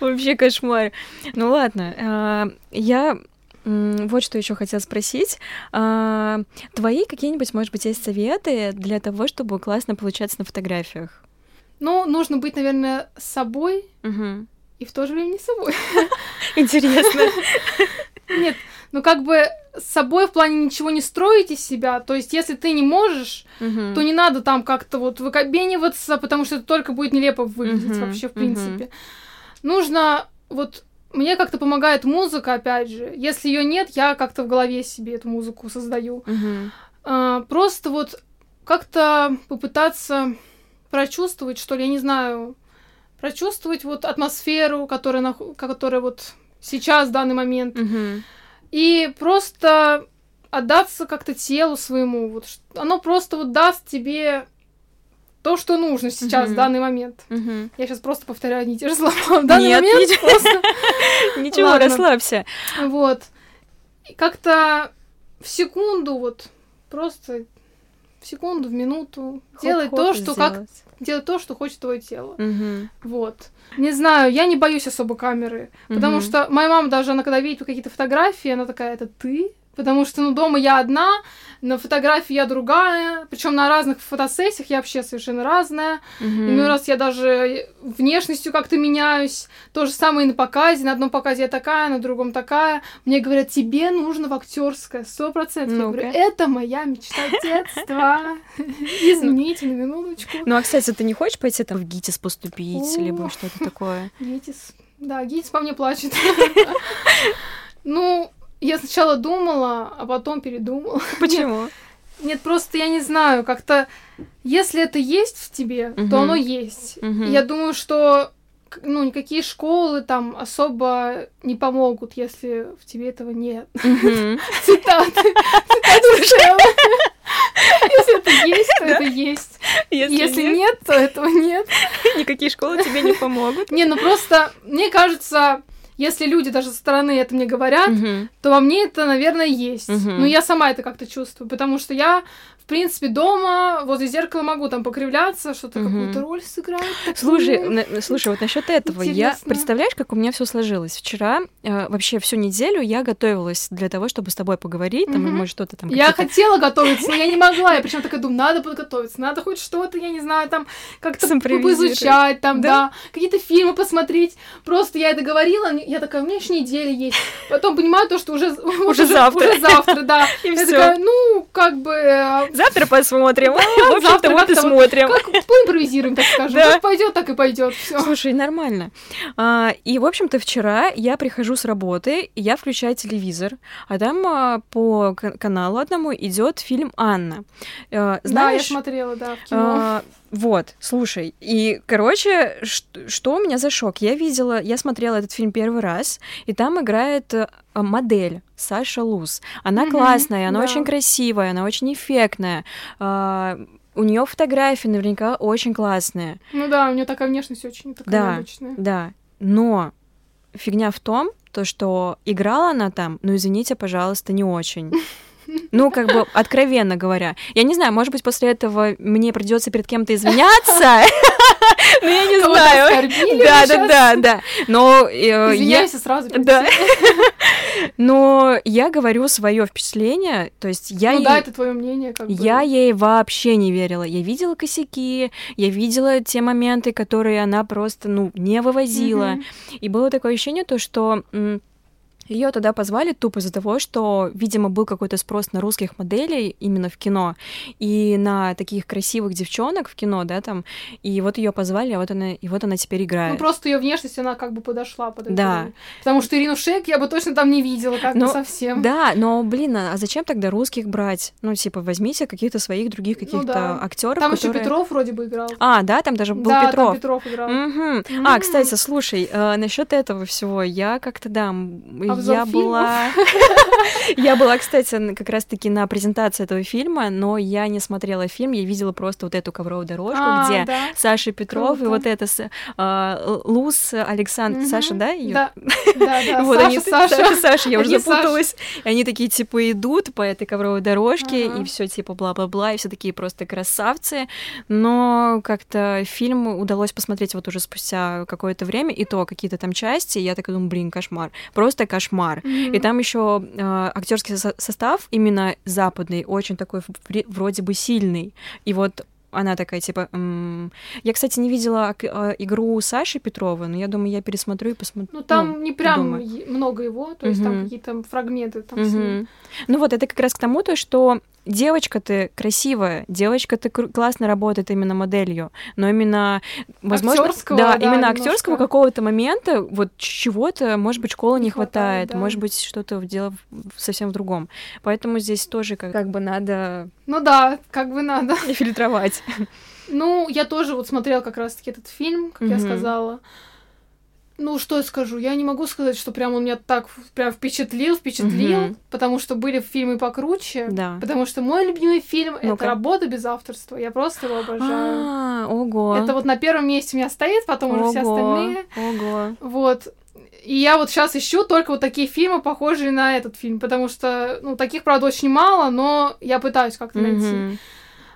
Вообще кошмар. Ну ладно, а, я вот что еще хотела спросить. А, твои какие-нибудь, может быть, есть советы для того, чтобы классно получаться на фотографиях? Ну, нужно быть, наверное, собой угу. и в то же время не собой. <laughs> Интересно. <laughs> Нет, ну как бы с собой в плане ничего не строить из себя. То есть, если ты не можешь, uh то не надо там как-то вот выкобениваться, потому что это только будет нелепо выглядеть uh вообще, в принципе. uh Нужно вот мне как-то помогает музыка, опять же. Если ее нет, я как-то в голове себе эту музыку создаю. Угу. А, просто вот как-то попытаться прочувствовать, что ли, я не знаю, прочувствовать вот атмосферу, которая, на, которая вот сейчас, в данный момент. Угу. И просто отдаться как-то телу своему. Вот, оно просто вот даст тебе то, что нужно сейчас, uh-huh. в данный момент. Uh-huh. Я сейчас просто повторяю одни и те же слова. <laughs> В данный Нет, момент ничего. просто... <laughs> Ничего, расслабься. Вот. Как-то в секунду вот, просто в секунду, в минуту делать то, что как... Делать то, что хочет твое тело. Вот. Не знаю, я не боюсь особо камеры, потому что моя мама даже, она когда видит какие-то фотографии, она такая, это ты? Потому что, ну, дома я одна, на фотографии я другая, причем на разных фотосессиях я вообще совершенно разная. Mm-hmm. Иной раз я даже внешностью как-то меняюсь. То же самое и на показе. На одном показе я такая, на другом такая. Мне говорят, тебе нужно в актерское, сто процентов. Я говорю, это моя мечта детства. <laughs> Извините на минуточку. Ну, а, кстати, ты не хочешь пойти там в ГИТИС поступить, либо что-то такое? ГИТИС. Да, ГИТИС по мне плачет. <laughs> Ну, я сначала думала, а потом передумала. <laughs> Почему? Нет, нет просто я не знаю, как-то если это есть в тебе, угу. то оно есть. Угу. Я думаю, что ну, никакие школы там особо не помогут, если в тебе этого нет. <laughs> Цитаты. Цитаты Если это есть, то это есть. Если нет, то этого нет. <laughs> Никакие школы тебе не помогут. Не, ну просто, мне кажется, если люди даже со стороны это мне говорят, угу. то во мне это, наверное, есть. Угу. Но я сама это как-то чувствую, потому что я принципе, дома возле зеркала могу там покривляться, что-то угу. какую-то роль сыграть. Слушай, на, слушай, вот насчет этого, Интересно. я представляешь, как у меня все сложилось. Вчера э, вообще всю неделю я готовилась для того, чтобы с тобой поговорить, там, угу. может, что-то там. Я хотела готовиться, но я не могла. Я причем такая думаю, надо подготовиться, надо хоть что-то, я не знаю, там как-то изучать, там, да, да какие-то фильмы посмотреть. Просто я это говорила, я такая, у меня еще неделя есть. Потом понимаю то, что уже <laughs> уже завтра, уже завтра, да. <laughs> Я такая, ну как бы а, Завтра посмотрим. <laughs> В общем-то, вот и смотрим. Поимпровизируем, так скажем. Как пойдет, так и пойдет. Слушай, нормально. А, и, в общем-то, вчера я прихожу с работы, я включаю телевизор, а там а, по каналу одному идет фильм Анна. Знаешь, да, я смотрела, да, в кино. А, вот, слушай, и, короче, что, что у меня за шок? Я видела, я смотрела этот фильм первый раз, и там играет э, модель Саша Луз. Она mm-hmm, классная, она да. очень красивая, она очень эффектная. Uh, у нее фотографии наверняка очень классные. Ну да, у нее такая внешность очень такая да, необычная. Да, но фигня в том, то, что играла она там, ну извините, пожалуйста, не очень. <laughs> Ну, как бы, откровенно говоря. Я не знаю, может быть, после этого мне придется перед кем-то извиняться. <laughs> Ну, я не знаю. Да, да, да, да. Но... Э, Извиняйся сразу. Да. <laughs> Но я говорю свое впечатление, то есть я... Ну да, это твое мнение, как бы. Я ей вообще не верила. Я видела косяки, я видела те моменты, которые она просто, ну, не вывозила. И было такое ощущение, то, что ее тогда позвали тупо из-за того, что, видимо, был какой-то спрос на русских моделей именно в кино и на таких красивых девчонок в кино, да, там. И вот ее позвали, а вот она, и вот она теперь играет. Ну просто ее внешность она как бы подошла под это. Да. Потому что Ирину Шейк я бы точно там не видела, как но, совсем. Да, но блин, а зачем тогда русских брать? Ну типа возьмите каких-то своих других ну каких-то ну, да. актеров. Там которые... еще Петров вроде бы играл. А, да, там даже был да, Петров. Там Петров играл. Угу. Mm-hmm. А, кстати, слушай, э, насчет этого всего я как-то да. А Обзор я фильмов. была... <laughs> Я была, кстати, как раз-таки на презентации этого фильма, но я не смотрела фильм, я видела просто вот эту ковровую дорожку, а, где Саша Петров и вот это а, Луз Александр... Саша, да? Да, да, да. <laughs> Вот они, Саша, Саша, я уже запуталась. И они такие, типа, идут по этой ковровой дорожке, и все типа, бла-бла-бла, и все такие просто красавцы. Но как-то фильм удалось посмотреть вот уже спустя какое-то время, и то какие-то там части, я такая думаю, блин, кошмар. Просто кошмар. И там еще э, актерский состав именно западный, очень такой вроде бы сильный. И вот она такая, типа... М-м... Я, кстати, не видела а, игру Саши Петрова, но я думаю, я пересмотрю и посмотрю. Ну, там ну, не прям подумаю. много его, то есть угу. там какие-то фрагменты там угу. Ну вот, это как раз к тому, то, что девочка ты красивая, девочка ты классно работает именно моделью, но именно возможно, актерского, да, да, именно актерского какого-то момента вот чего-то, может быть, школы не, не хватает, хватает да. может быть, что-то дело совсем в другом. Поэтому здесь тоже как, как бы надо. Ну да, как бы надо. <laughs> Фильтровать. Ну, я тоже вот смотрела как раз-таки этот фильм, как я сказала. Ну, что я скажу? Я не могу сказать, что прям он меня так прям впечатлил, впечатлил, угу. потому что были фильмы покруче. Да. Потому что мой любимый фильм ну это работа без авторства. Я просто его обожаю. А, ого. Это вот на первом месте у меня стоит, потом ого. уже все остальные. Ого. Вот. И я вот сейчас ищу только вот такие фильмы, похожие на этот фильм, потому что, ну, таких, правда, очень мало, но я пытаюсь как-то найти.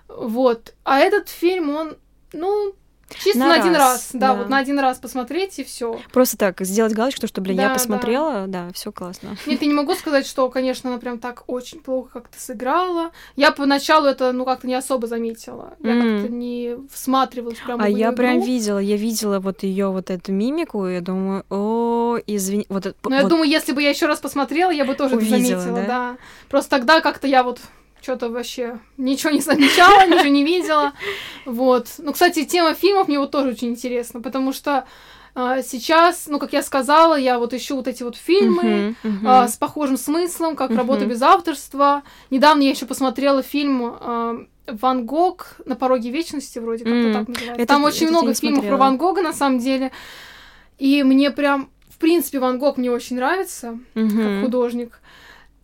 Вот. А этот фильм, он, ну, Чисто на, на один раз, да, да, вот на один раз посмотреть и все. Просто так, сделать галочку, что, блин, да, я посмотрела, да, да все классно. Нет, я не могу сказать, что, конечно, она прям так очень плохо как-то сыграла. Я поначалу это, ну, как-то не особо заметила. Я mm. как-то не всматривалась прям А я игру. прям видела, я видела вот ее вот эту мимику, и я думаю, о, извини, вот. Ну, вот, я думаю, если бы я еще раз посмотрела, я бы тоже увидела, это заметила, да? да. Просто тогда как-то я вот что-то вообще ничего не замечала, <laughs> ничего не видела. Вот. Ну, кстати, тема фильмов мне вот тоже очень интересна, потому что а, сейчас, ну, как я сказала, я вот ищу вот эти вот фильмы uh-huh, uh-huh. А, с похожим смыслом, как uh-huh. работа без авторства. Недавно я еще посмотрела фильм а, Ван Гог на пороге вечности, вроде как-то mm. так называется. Это, Там очень много фильмов смотрела. про Ван Гога, на самом деле. И мне прям, в принципе, Ван Гог мне очень нравится, uh-huh. как художник.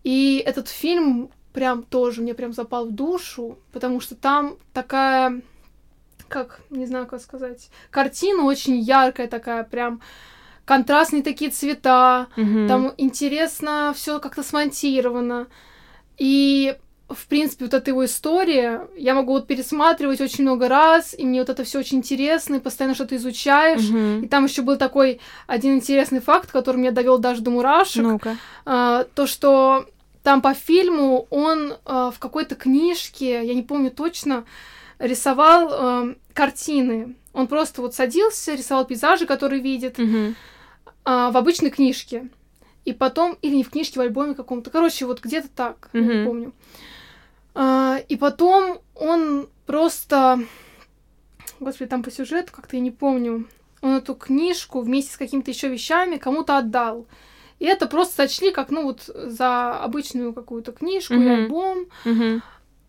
И этот фильм прям тоже мне прям запал в душу, потому что там такая, как, не знаю, как сказать, картина очень яркая такая, прям контрастные такие цвета, mm-hmm. там интересно все как-то смонтировано. И в принципе, вот эта его история, я могу вот пересматривать очень много раз, и мне вот это все очень интересно, и постоянно что-то изучаешь. Mm-hmm. И там еще был такой один интересный факт, который меня довел даже до мурашек. Ну-ка. А, то, что там по фильму он э, в какой-то книжке, я не помню точно, рисовал э, картины. Он просто вот садился, рисовал пейзажи, которые видит, э, в обычной книжке. И потом, или не в книжке, в альбоме каком-то. Короче, вот где-то так, не помню. Э, и потом он просто... Господи, там по сюжету как-то я не помню. Он эту книжку вместе с какими-то еще вещами кому-то отдал. И это просто сочли как, ну, вот за обычную какую-то книжку mm-hmm. или альбом. Mm-hmm.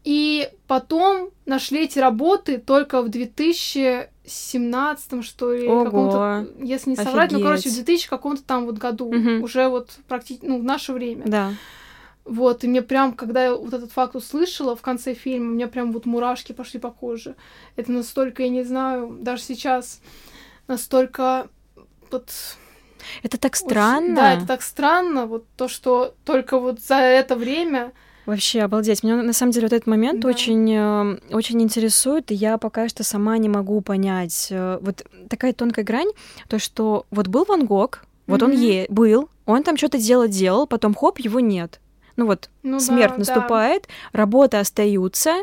И потом нашли эти работы только в 2017, что ли, каком-то, если не соврать, Офигеть. ну, короче, в 2000 каком-то там вот году, mm-hmm. уже вот практически, ну, в наше время. Да. Вот, и мне прям, когда я вот этот факт услышала в конце фильма, у меня прям вот мурашки пошли по коже. Это настолько, я не знаю, даже сейчас настолько вот это так странно. Очень, да, это так странно, вот то, что только вот за это время Вообще, обалдеть. Меня на самом деле вот этот момент да. очень, э, очень интересует, и я пока что сама не могу понять. Э, вот такая тонкая грань, то, что вот был Ван Гог, вот mm-hmm. он е- был, он там что-то дело делал, потом хоп, его нет. Ну вот, ну, смерть да, наступает, да. работы остаются,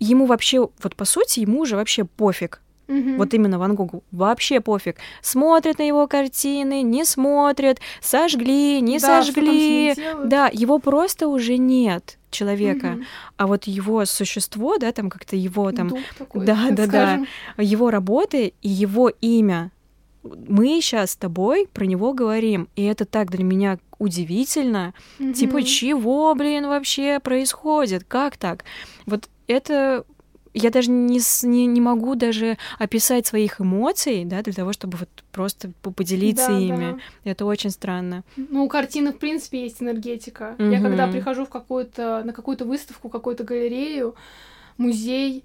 ему вообще, вот по сути, ему уже вообще пофиг. Угу. Вот именно Ван Гогу вообще пофиг. Смотрят на его картины, не смотрят, сожгли, не да, сожгли. Да, его просто уже нет человека, угу. а вот его существо, да, там как-то его там, Дух такой, да, да, скажем. да, его работы и его имя. Мы сейчас с тобой про него говорим, и это так для меня удивительно. Угу. Типа, чего, блин, вообще происходит? Как так? Вот это я даже не, не, не могу даже описать своих эмоций, да, для того, чтобы вот просто поделиться да, ими. Да. Это очень странно. Ну, у картины, в принципе, есть энергетика. Угу. Я когда прихожу в какую-то, на какую-то выставку, какую-то галерею, музей,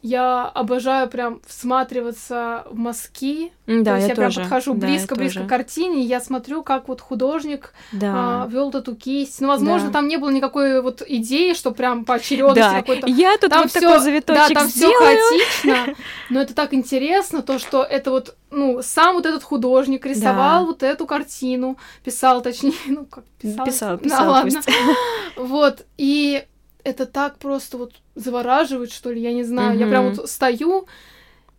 я обожаю прям всматриваться в мазки. Да, То есть я, я тоже. прям подхожу близко-близко к картине, и я смотрю, как вот художник да. а, вел эту кисть. Ну, возможно, да. там не было никакой вот идеи, что прям поочередности да. какой-то. Я тут там вот всё, такой завиточек Да, там все хаотично, <laughs> но это так интересно, то, что это вот, ну, сам вот этот художник рисовал да. вот эту картину, писал, точнее, <laughs> ну, как писал. Писал, писал, да, ладно. <laughs> Вот, и это так просто вот завораживает, что ли, я не знаю. Mm-hmm. Я прям вот стою,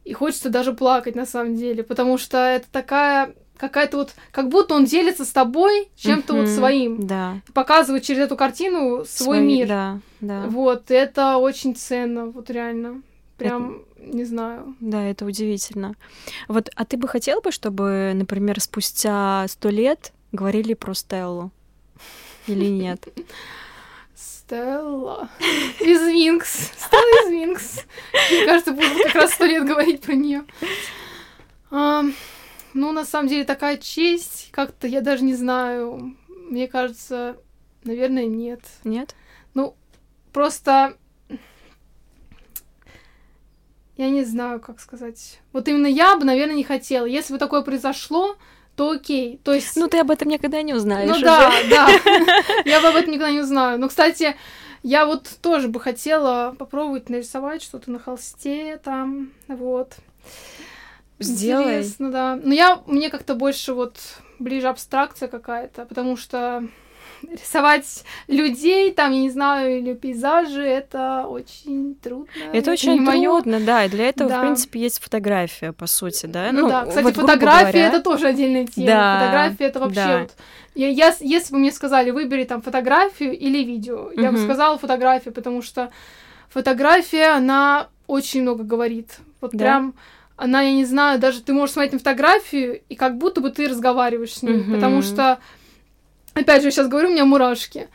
и хочется даже плакать на самом деле, потому что это такая какая-то вот, как будто он делится с тобой чем-то mm-hmm. вот своим. Да. Показывает через эту картину свой Свои, мир. Да, да. Вот, это очень ценно, вот реально. Прям, это... не знаю. Да, это удивительно. Вот, а ты бы хотел бы, чтобы, например, спустя сто лет говорили про Стеллу? Или нет? <laughs> Стелла из Винкс. Стелла из Винкс. Мне кажется, буду как раз сто лет говорить про нее. А, ну, на самом деле, такая честь, как-то я даже не знаю. Мне кажется, наверное, нет. Нет? Ну, просто я не знаю, как сказать. Вот именно я бы, наверное, не хотела. Если бы такое произошло, то окей. То есть... Ну, ты об этом никогда не узнаешь. Ну уже. да, <laughs> да. Я об этом никогда не узнаю. Но, кстати, я вот тоже бы хотела попробовать нарисовать что-то на холсте там, вот. Сделай. Интересно, да. Но я, мне как-то больше вот ближе абстракция какая-то, потому что <laughs> рисовать людей, там, я не знаю, или пейзажи, это очень трудно. Это, это очень трудно, да, и для этого, да. в принципе, есть фотография, по сути, да. Ну, ну да, кстати, вот, фотография это тоже отдельная тема. Да, фотография это вообще да. вот. Я, я, если бы мне сказали, выбери там фотографию или видео, угу. я бы сказала фотографию, потому что фотография, она очень много говорит. Вот да? прям она, я не знаю, даже ты можешь смотреть на фотографию, и как будто бы ты разговариваешь с ней, угу. потому что Опять же, сейчас говорю, у меня мурашки.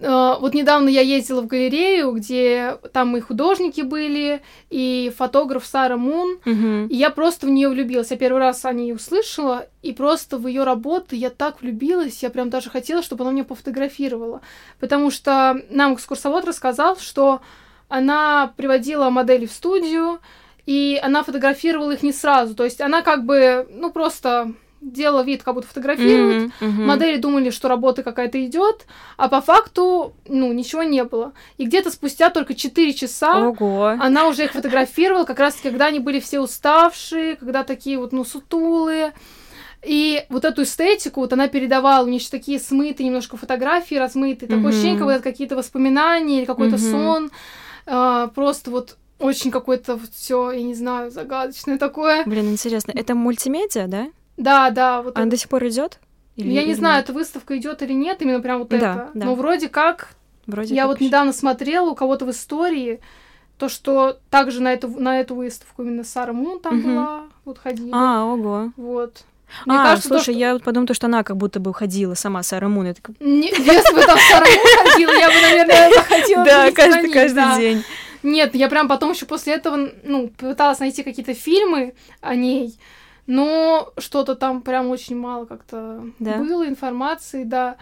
Uh, вот недавно я ездила в галерею, где там и художники были, и фотограф Сара Мун, uh-huh. и я просто в нее влюбилась. Я первый раз о ней услышала, и просто в ее работы я так влюбилась, я прям даже хотела, чтобы она меня пофотографировала. Потому что нам экскурсовод рассказал, что она приводила модели в студию, и она фотографировала их не сразу. То есть она как бы, ну, просто делала вид, как будто фотографирует. Mm-hmm, mm-hmm. Модели думали, что работа какая-то идет, а по факту, ну, ничего не было. И где-то спустя только 4 часа Ого. она уже их фотографировала, как раз когда они были все уставшие, когда такие вот, ну, сутулые. И вот эту эстетику, вот она передавала, у нее еще такие смытые немножко фотографии, размытые, mm-hmm. такое ощущение, как будто какие-то воспоминания или какой-то mm-hmm. сон. А, просто вот очень какое-то вот все, я не знаю, загадочное такое. Блин, интересно. Это мультимедиа, да? Да, да. Вот Она это... до сих пор идет? Или, я не знаю, эта выставка идет или нет, именно прям вот да, это. Да. Но вроде как. Вроде я как вот еще. недавно смотрела у кого-то в истории то, что также на эту, на эту выставку именно Сара Мун там угу. была, вот ходила. А, ого. Вот. Мне а, кажется, слушай, то, что... я вот подумала, что она как будто бы ходила сама, Сара Мун. Я так... Не, если бы там Сара Мун ходила, я бы, наверное, <laughs> заходила. Да, каждый, каждый день. Нет, я прям потом еще после этого, ну, пыталась найти какие-то фильмы о ней, но что-то там прям очень мало как-то да? было информации, да.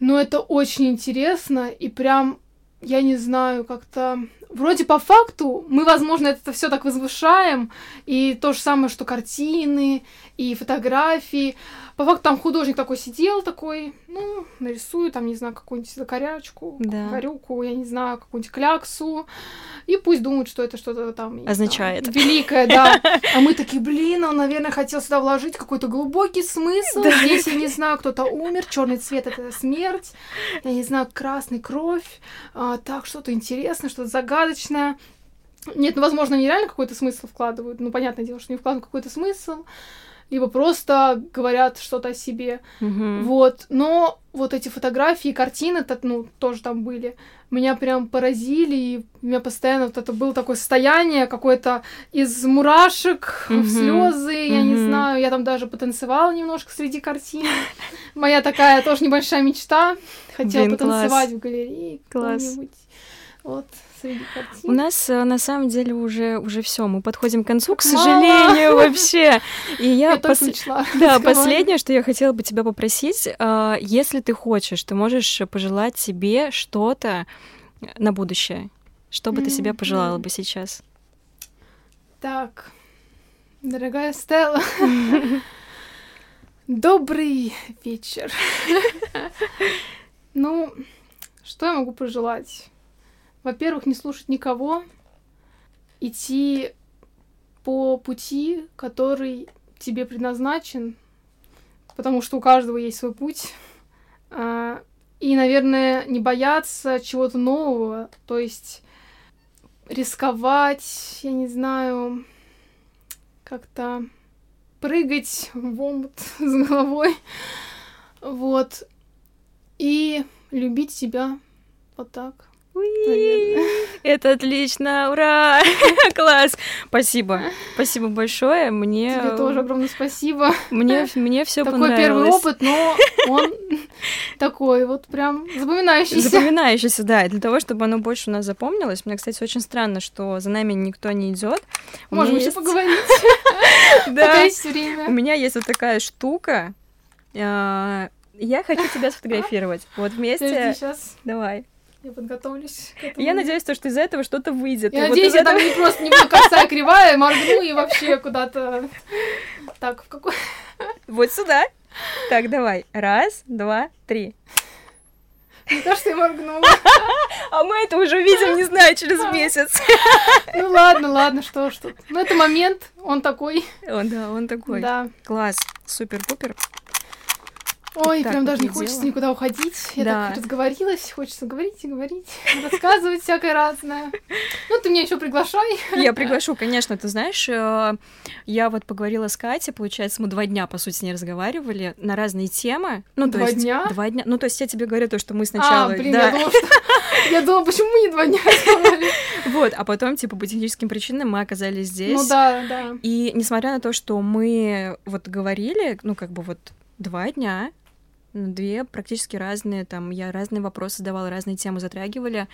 Но это очень интересно, и прям, я не знаю, как-то вроде по факту мы, возможно, это все так возвышаем, и то же самое, что картины и фотографии. По факту там художник такой сидел, такой, ну, нарисую там, не знаю, какую-нибудь закорячку, да. горюку, я не знаю, какую-нибудь кляксу, и пусть думают, что это что-то там... Означает. Знаю, великое, да. <laughs> А мы такие, блин, он, наверное, хотел сюда вложить какой-то глубокий смысл. Да. Здесь, я не знаю, кто-то умер, черный цвет — это смерть, я не знаю, красный — кровь, а, так, что-то интересное, что-то загадочное. Нет, ну, возможно, они реально какой-то смысл вкладывают. Ну, понятное дело, что не вкладывают какой-то смысл либо просто говорят что-то о себе. Mm-hmm. Вот. Но вот эти фотографии, картины, -то, ну, тоже там были, меня прям поразили, и у меня постоянно вот это было такое состояние какое-то из мурашек mm-hmm. слезы, mm-hmm. я не знаю, я там даже потанцевала немножко среди картин. <laughs> Моя такая тоже небольшая мечта. Хотела Блин, потанцевать класс. в галерее. Класс. Вот среди картин. У нас э, на самом деле уже уже все, мы подходим к концу, к сожалению, вообще. И я, пос... <laughs> да, последнее, что я хотела бы тебя попросить, а, если ты хочешь, ты можешь пожелать себе что-то на будущее. Что бы ты себе пожелала бы сейчас? Так, дорогая Стелла, <laughs> добрый вечер. <laughs> Ну, что я могу пожелать? Во-первых, не слушать никого, идти по пути, который тебе предназначен, потому что у каждого есть свой путь. А, и, наверное, не бояться чего-то нового, то есть рисковать, я не знаю, как-то прыгать в омут <laughs> с головой. Вот. И любить себя вот так. Это отлично, ура! <laughs> Класс! Спасибо, спасибо большое. Мне тебе тоже огромное спасибо. Мне мне все понравилось. Такой первый опыт, но он такой вот прям запоминающийся. Запоминающийся, да. И для того, чтобы оно больше у нас запомнилось, мне, кстати, очень странно, что за нами никто не идет. Можем еще поговорить. <laughs> Да. У меня есть вот такая штука. А, я хочу тебя сфотографировать. Вот вместе. Сейчас. Давай. Я подготовлюсь к этому. Я надеюсь, то, что из-за этого что-то выйдет. Я и надеюсь, вот я этого... там не просто не буду косая кривая, моргну и вообще куда-то... Так, в какой... Вот сюда. Так, давай. Раз, два, три. Мне кажется, я моргнула. А мы это уже видим, не знаю, через месяц. Ну ладно, ладно, что ж тут. Ну это момент, он такой. Он, да, он такой. Да. Класс, супер-пупер. Ой, прям даже не хочется никуда уходить. Я да. так разговорилась, хочется говорить и говорить, <laughs> рассказывать всякое разное. Ну, ты меня еще приглашай. Я приглашу, конечно. Ты знаешь, э, я вот поговорила с Катей, получается, мы два дня, по сути, с ней разговаривали на разные темы. Ну, два есть, дня? Два дня. Ну, то есть я тебе говорю то, что мы сначала... А, блин, да. я думала, что... <laughs> Я думала, почему мы не два дня разговаривали? <laughs> Вот, а потом, типа, по техническим причинам мы оказались здесь. Ну да, да. И несмотря на то, что мы вот говорили, ну, как бы вот два дня, две практически разные, там, я разные вопросы задавала, разные темы затрагивали.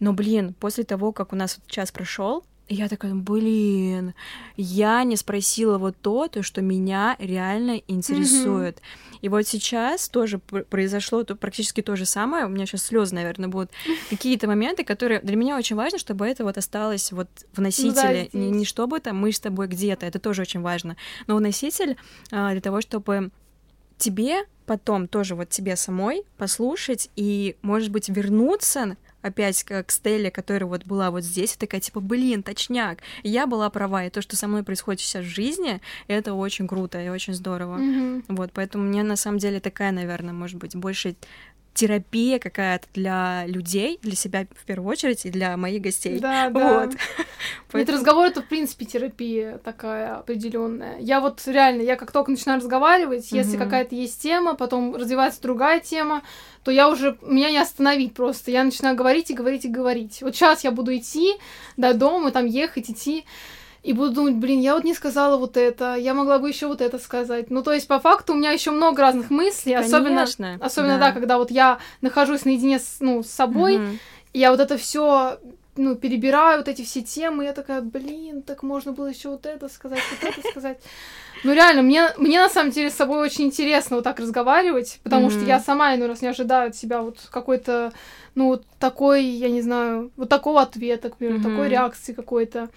Но, блин, после того, как у нас вот час прошел, я такая, блин, я не спросила вот то, то, что меня реально интересует. Mm-hmm. И вот сейчас тоже произошло то, практически то же самое. У меня сейчас слезы, наверное, будут. <laughs> Какие-то моменты, которые для меня очень важно, чтобы это вот осталось вот в носителе. Ну, да, не, не чтобы там мы с тобой где-то, это тоже очень важно. Но в носитель а, для того, чтобы тебе потом тоже вот тебе самой послушать и, может быть, вернуться опять к Стелле, которая вот была вот здесь, и такая, типа, блин, точняк, я была права, и то, что со мной происходит сейчас в жизни, это очень круто и очень здорово. Mm-hmm. Вот, поэтому мне на самом деле такая, наверное, может быть, больше терапия какая-то для людей, для себя в первую очередь и для моих гостей. Да, <laughs> да. Вот. Поэтому... разговор это в принципе терапия такая определенная. Я вот реально, я как только начинаю разговаривать, угу. если какая-то есть тема, потом развивается другая тема, то я уже меня не остановить просто. Я начинаю говорить и говорить и говорить. Вот сейчас я буду идти до дома, там ехать, идти и буду думать, блин, я вот не сказала вот это, я могла бы еще вот это сказать. Ну, то есть, по факту, у меня еще много разных мыслей, Конечно, особенно, особенно, да. да, когда вот я нахожусь наедине с, ну, с собой, угу. я вот это все ну, перебираю вот эти все темы, я такая, блин, так можно было еще вот это сказать, вот это сказать. Ну, реально, мне, мне на самом деле с собой очень интересно вот так разговаривать, потому mm-hmm. что я сама иной раз не ожидаю от себя вот какой-то, ну, вот такой, я не знаю, вот такого ответа, к примеру, mm-hmm. такой реакции какой-то.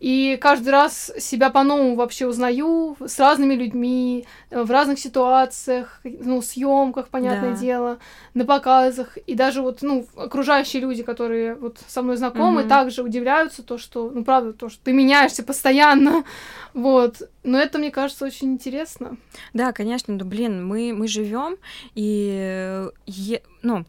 И каждый раз себя по-новому вообще узнаю с разными людьми, э, в разных ситуациях, ну, съемках, понятное да. дело, на показах. И даже вот, ну, окружающие люди, которые вот со мной знакомы, угу. также удивляются то, что, ну, правда, то, что ты меняешься постоянно. <laughs> Вот. Но это, мне кажется, очень интересно. Да, конечно, да, блин, мы, мы живем, и, э, е, ну,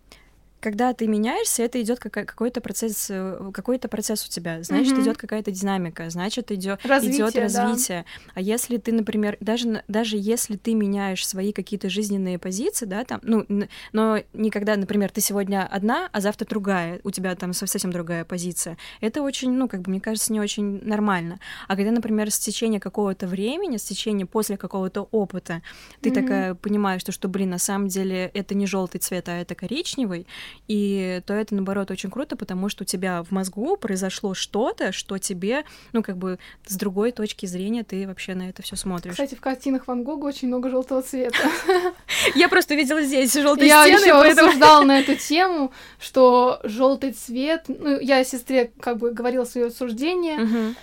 когда ты меняешься, это идет какой-то процесс, э, какой-то процесс у тебя, значит, mm-hmm. идет какая-то динамика, значит, идет развитие. Идет развитие. Да. А если ты, например, даже, даже если ты меняешь свои какие-то жизненные позиции, да, там, ну, но никогда, например, ты сегодня одна, а завтра другая, у тебя там совсем другая позиция, это очень, ну, как бы, мне кажется, не очень нормально. А когда, например, с течения какого-то времени, с течения после какого-то опыта, ты mm-hmm. такая понимаешь, что, что, блин, на самом деле это не желтый цвет, а это коричневый, и то это, наоборот, очень круто, потому что у тебя в мозгу произошло что-то, что тебе, ну, как бы с другой точки зрения ты вообще на это все смотришь. Кстати, в картинах Ван Гога очень много желтого цвета. <laughs> Я просто видела здесь желтые стены. Я еще рассуждала на <laughs> эту тему, что желтый цвет, ну, я сестре как бы говорила свое суждение,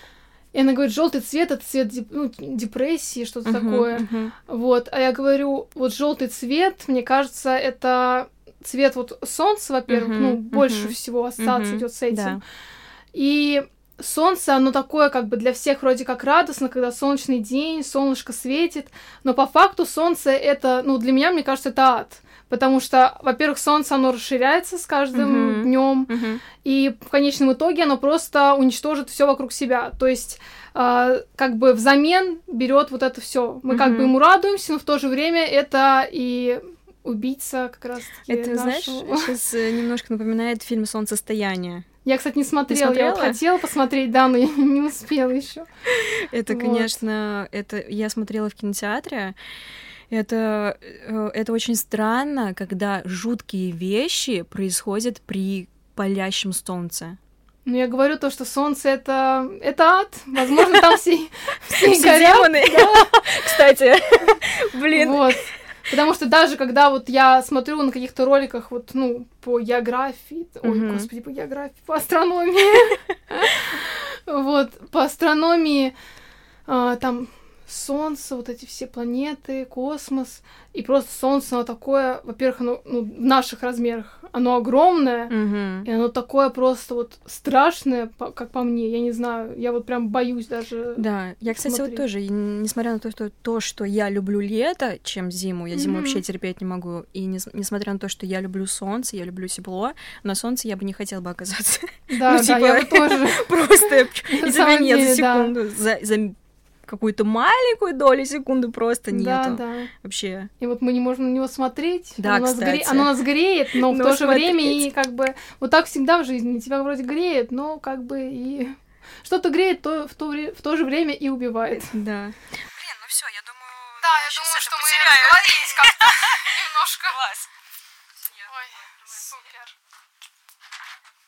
и она говорит, желтый цвет это цвет деп... ну, депрессии, что-то uh-huh, такое. Uh-huh. Вот. А я говорю, вот желтый цвет, мне кажется, это цвет вот солнца, во-первых, uh-huh, ну, uh-huh, больше всего ассоциация uh-huh, идет с этим. Да. И солнце, оно такое как бы для всех вроде как радостно, когда солнечный день, солнышко светит, но по факту солнце это, ну, для меня, мне кажется, это ад. Потому что, во-первых, солнце, оно расширяется с каждым uh-huh. днем, uh-huh. и в конечном итоге оно просто уничтожит все вокруг себя. То есть, э, как бы взамен берет вот это все. Мы uh-huh. как бы ему радуемся, но в то же время это и убийца как раз Это, нашего... знаешь, сейчас э, немножко напоминает фильм «Солнцестояние». Я, кстати, не смотрела. Не я вот хотела посмотреть, да, но я <laughs> не успела еще. Это, вот. конечно, это я смотрела в кинотеатре. Это, э, это очень странно, когда жуткие вещи происходят при палящем солнце. Ну, я говорю то, что солнце это, это ад. Возможно, там все, <laughs> все, все горят. Да. <laughs> Кстати, блин. Вот. Потому что даже когда вот я смотрю на каких-то роликах вот, ну, по географии, ой, господи, по географии, по астрономии, <laughs> вот, по астрономии, а, там Солнце, вот эти все планеты, космос. И просто Солнце, оно такое, во-первых, оно ну, в наших размерах, оно огромное, mm-hmm. и оно такое просто вот страшное, как по мне, я не знаю, я вот прям боюсь даже Да, я, кстати, смотреть. вот тоже, несмотря на то, что, то, что я люблю лето, чем зиму, я зиму mm-hmm. вообще терпеть не могу, и не, несмотря на то, что я люблю солнце, я люблю тепло, на солнце я бы не хотела бы оказаться. Да, <laughs> ну, типа, да, я бы тоже. <laughs> Просто, <laughs> и тебя нет за секунду, за какую-то маленькую долю секунды просто нету. Да, да. Вообще. И вот мы не можем на него смотреть. Да, оно, кстати. Нас гре... оно нас греет, но, но в то же время и как бы вот так всегда в жизни. Тебя вроде греет, но как бы и что-то греет, то в то, в то же время и убивает. <laughs> Да. Блин, ну все, я думаю. Да, я думаю, что мы разговорились как-то <laughs> немножко. Класс.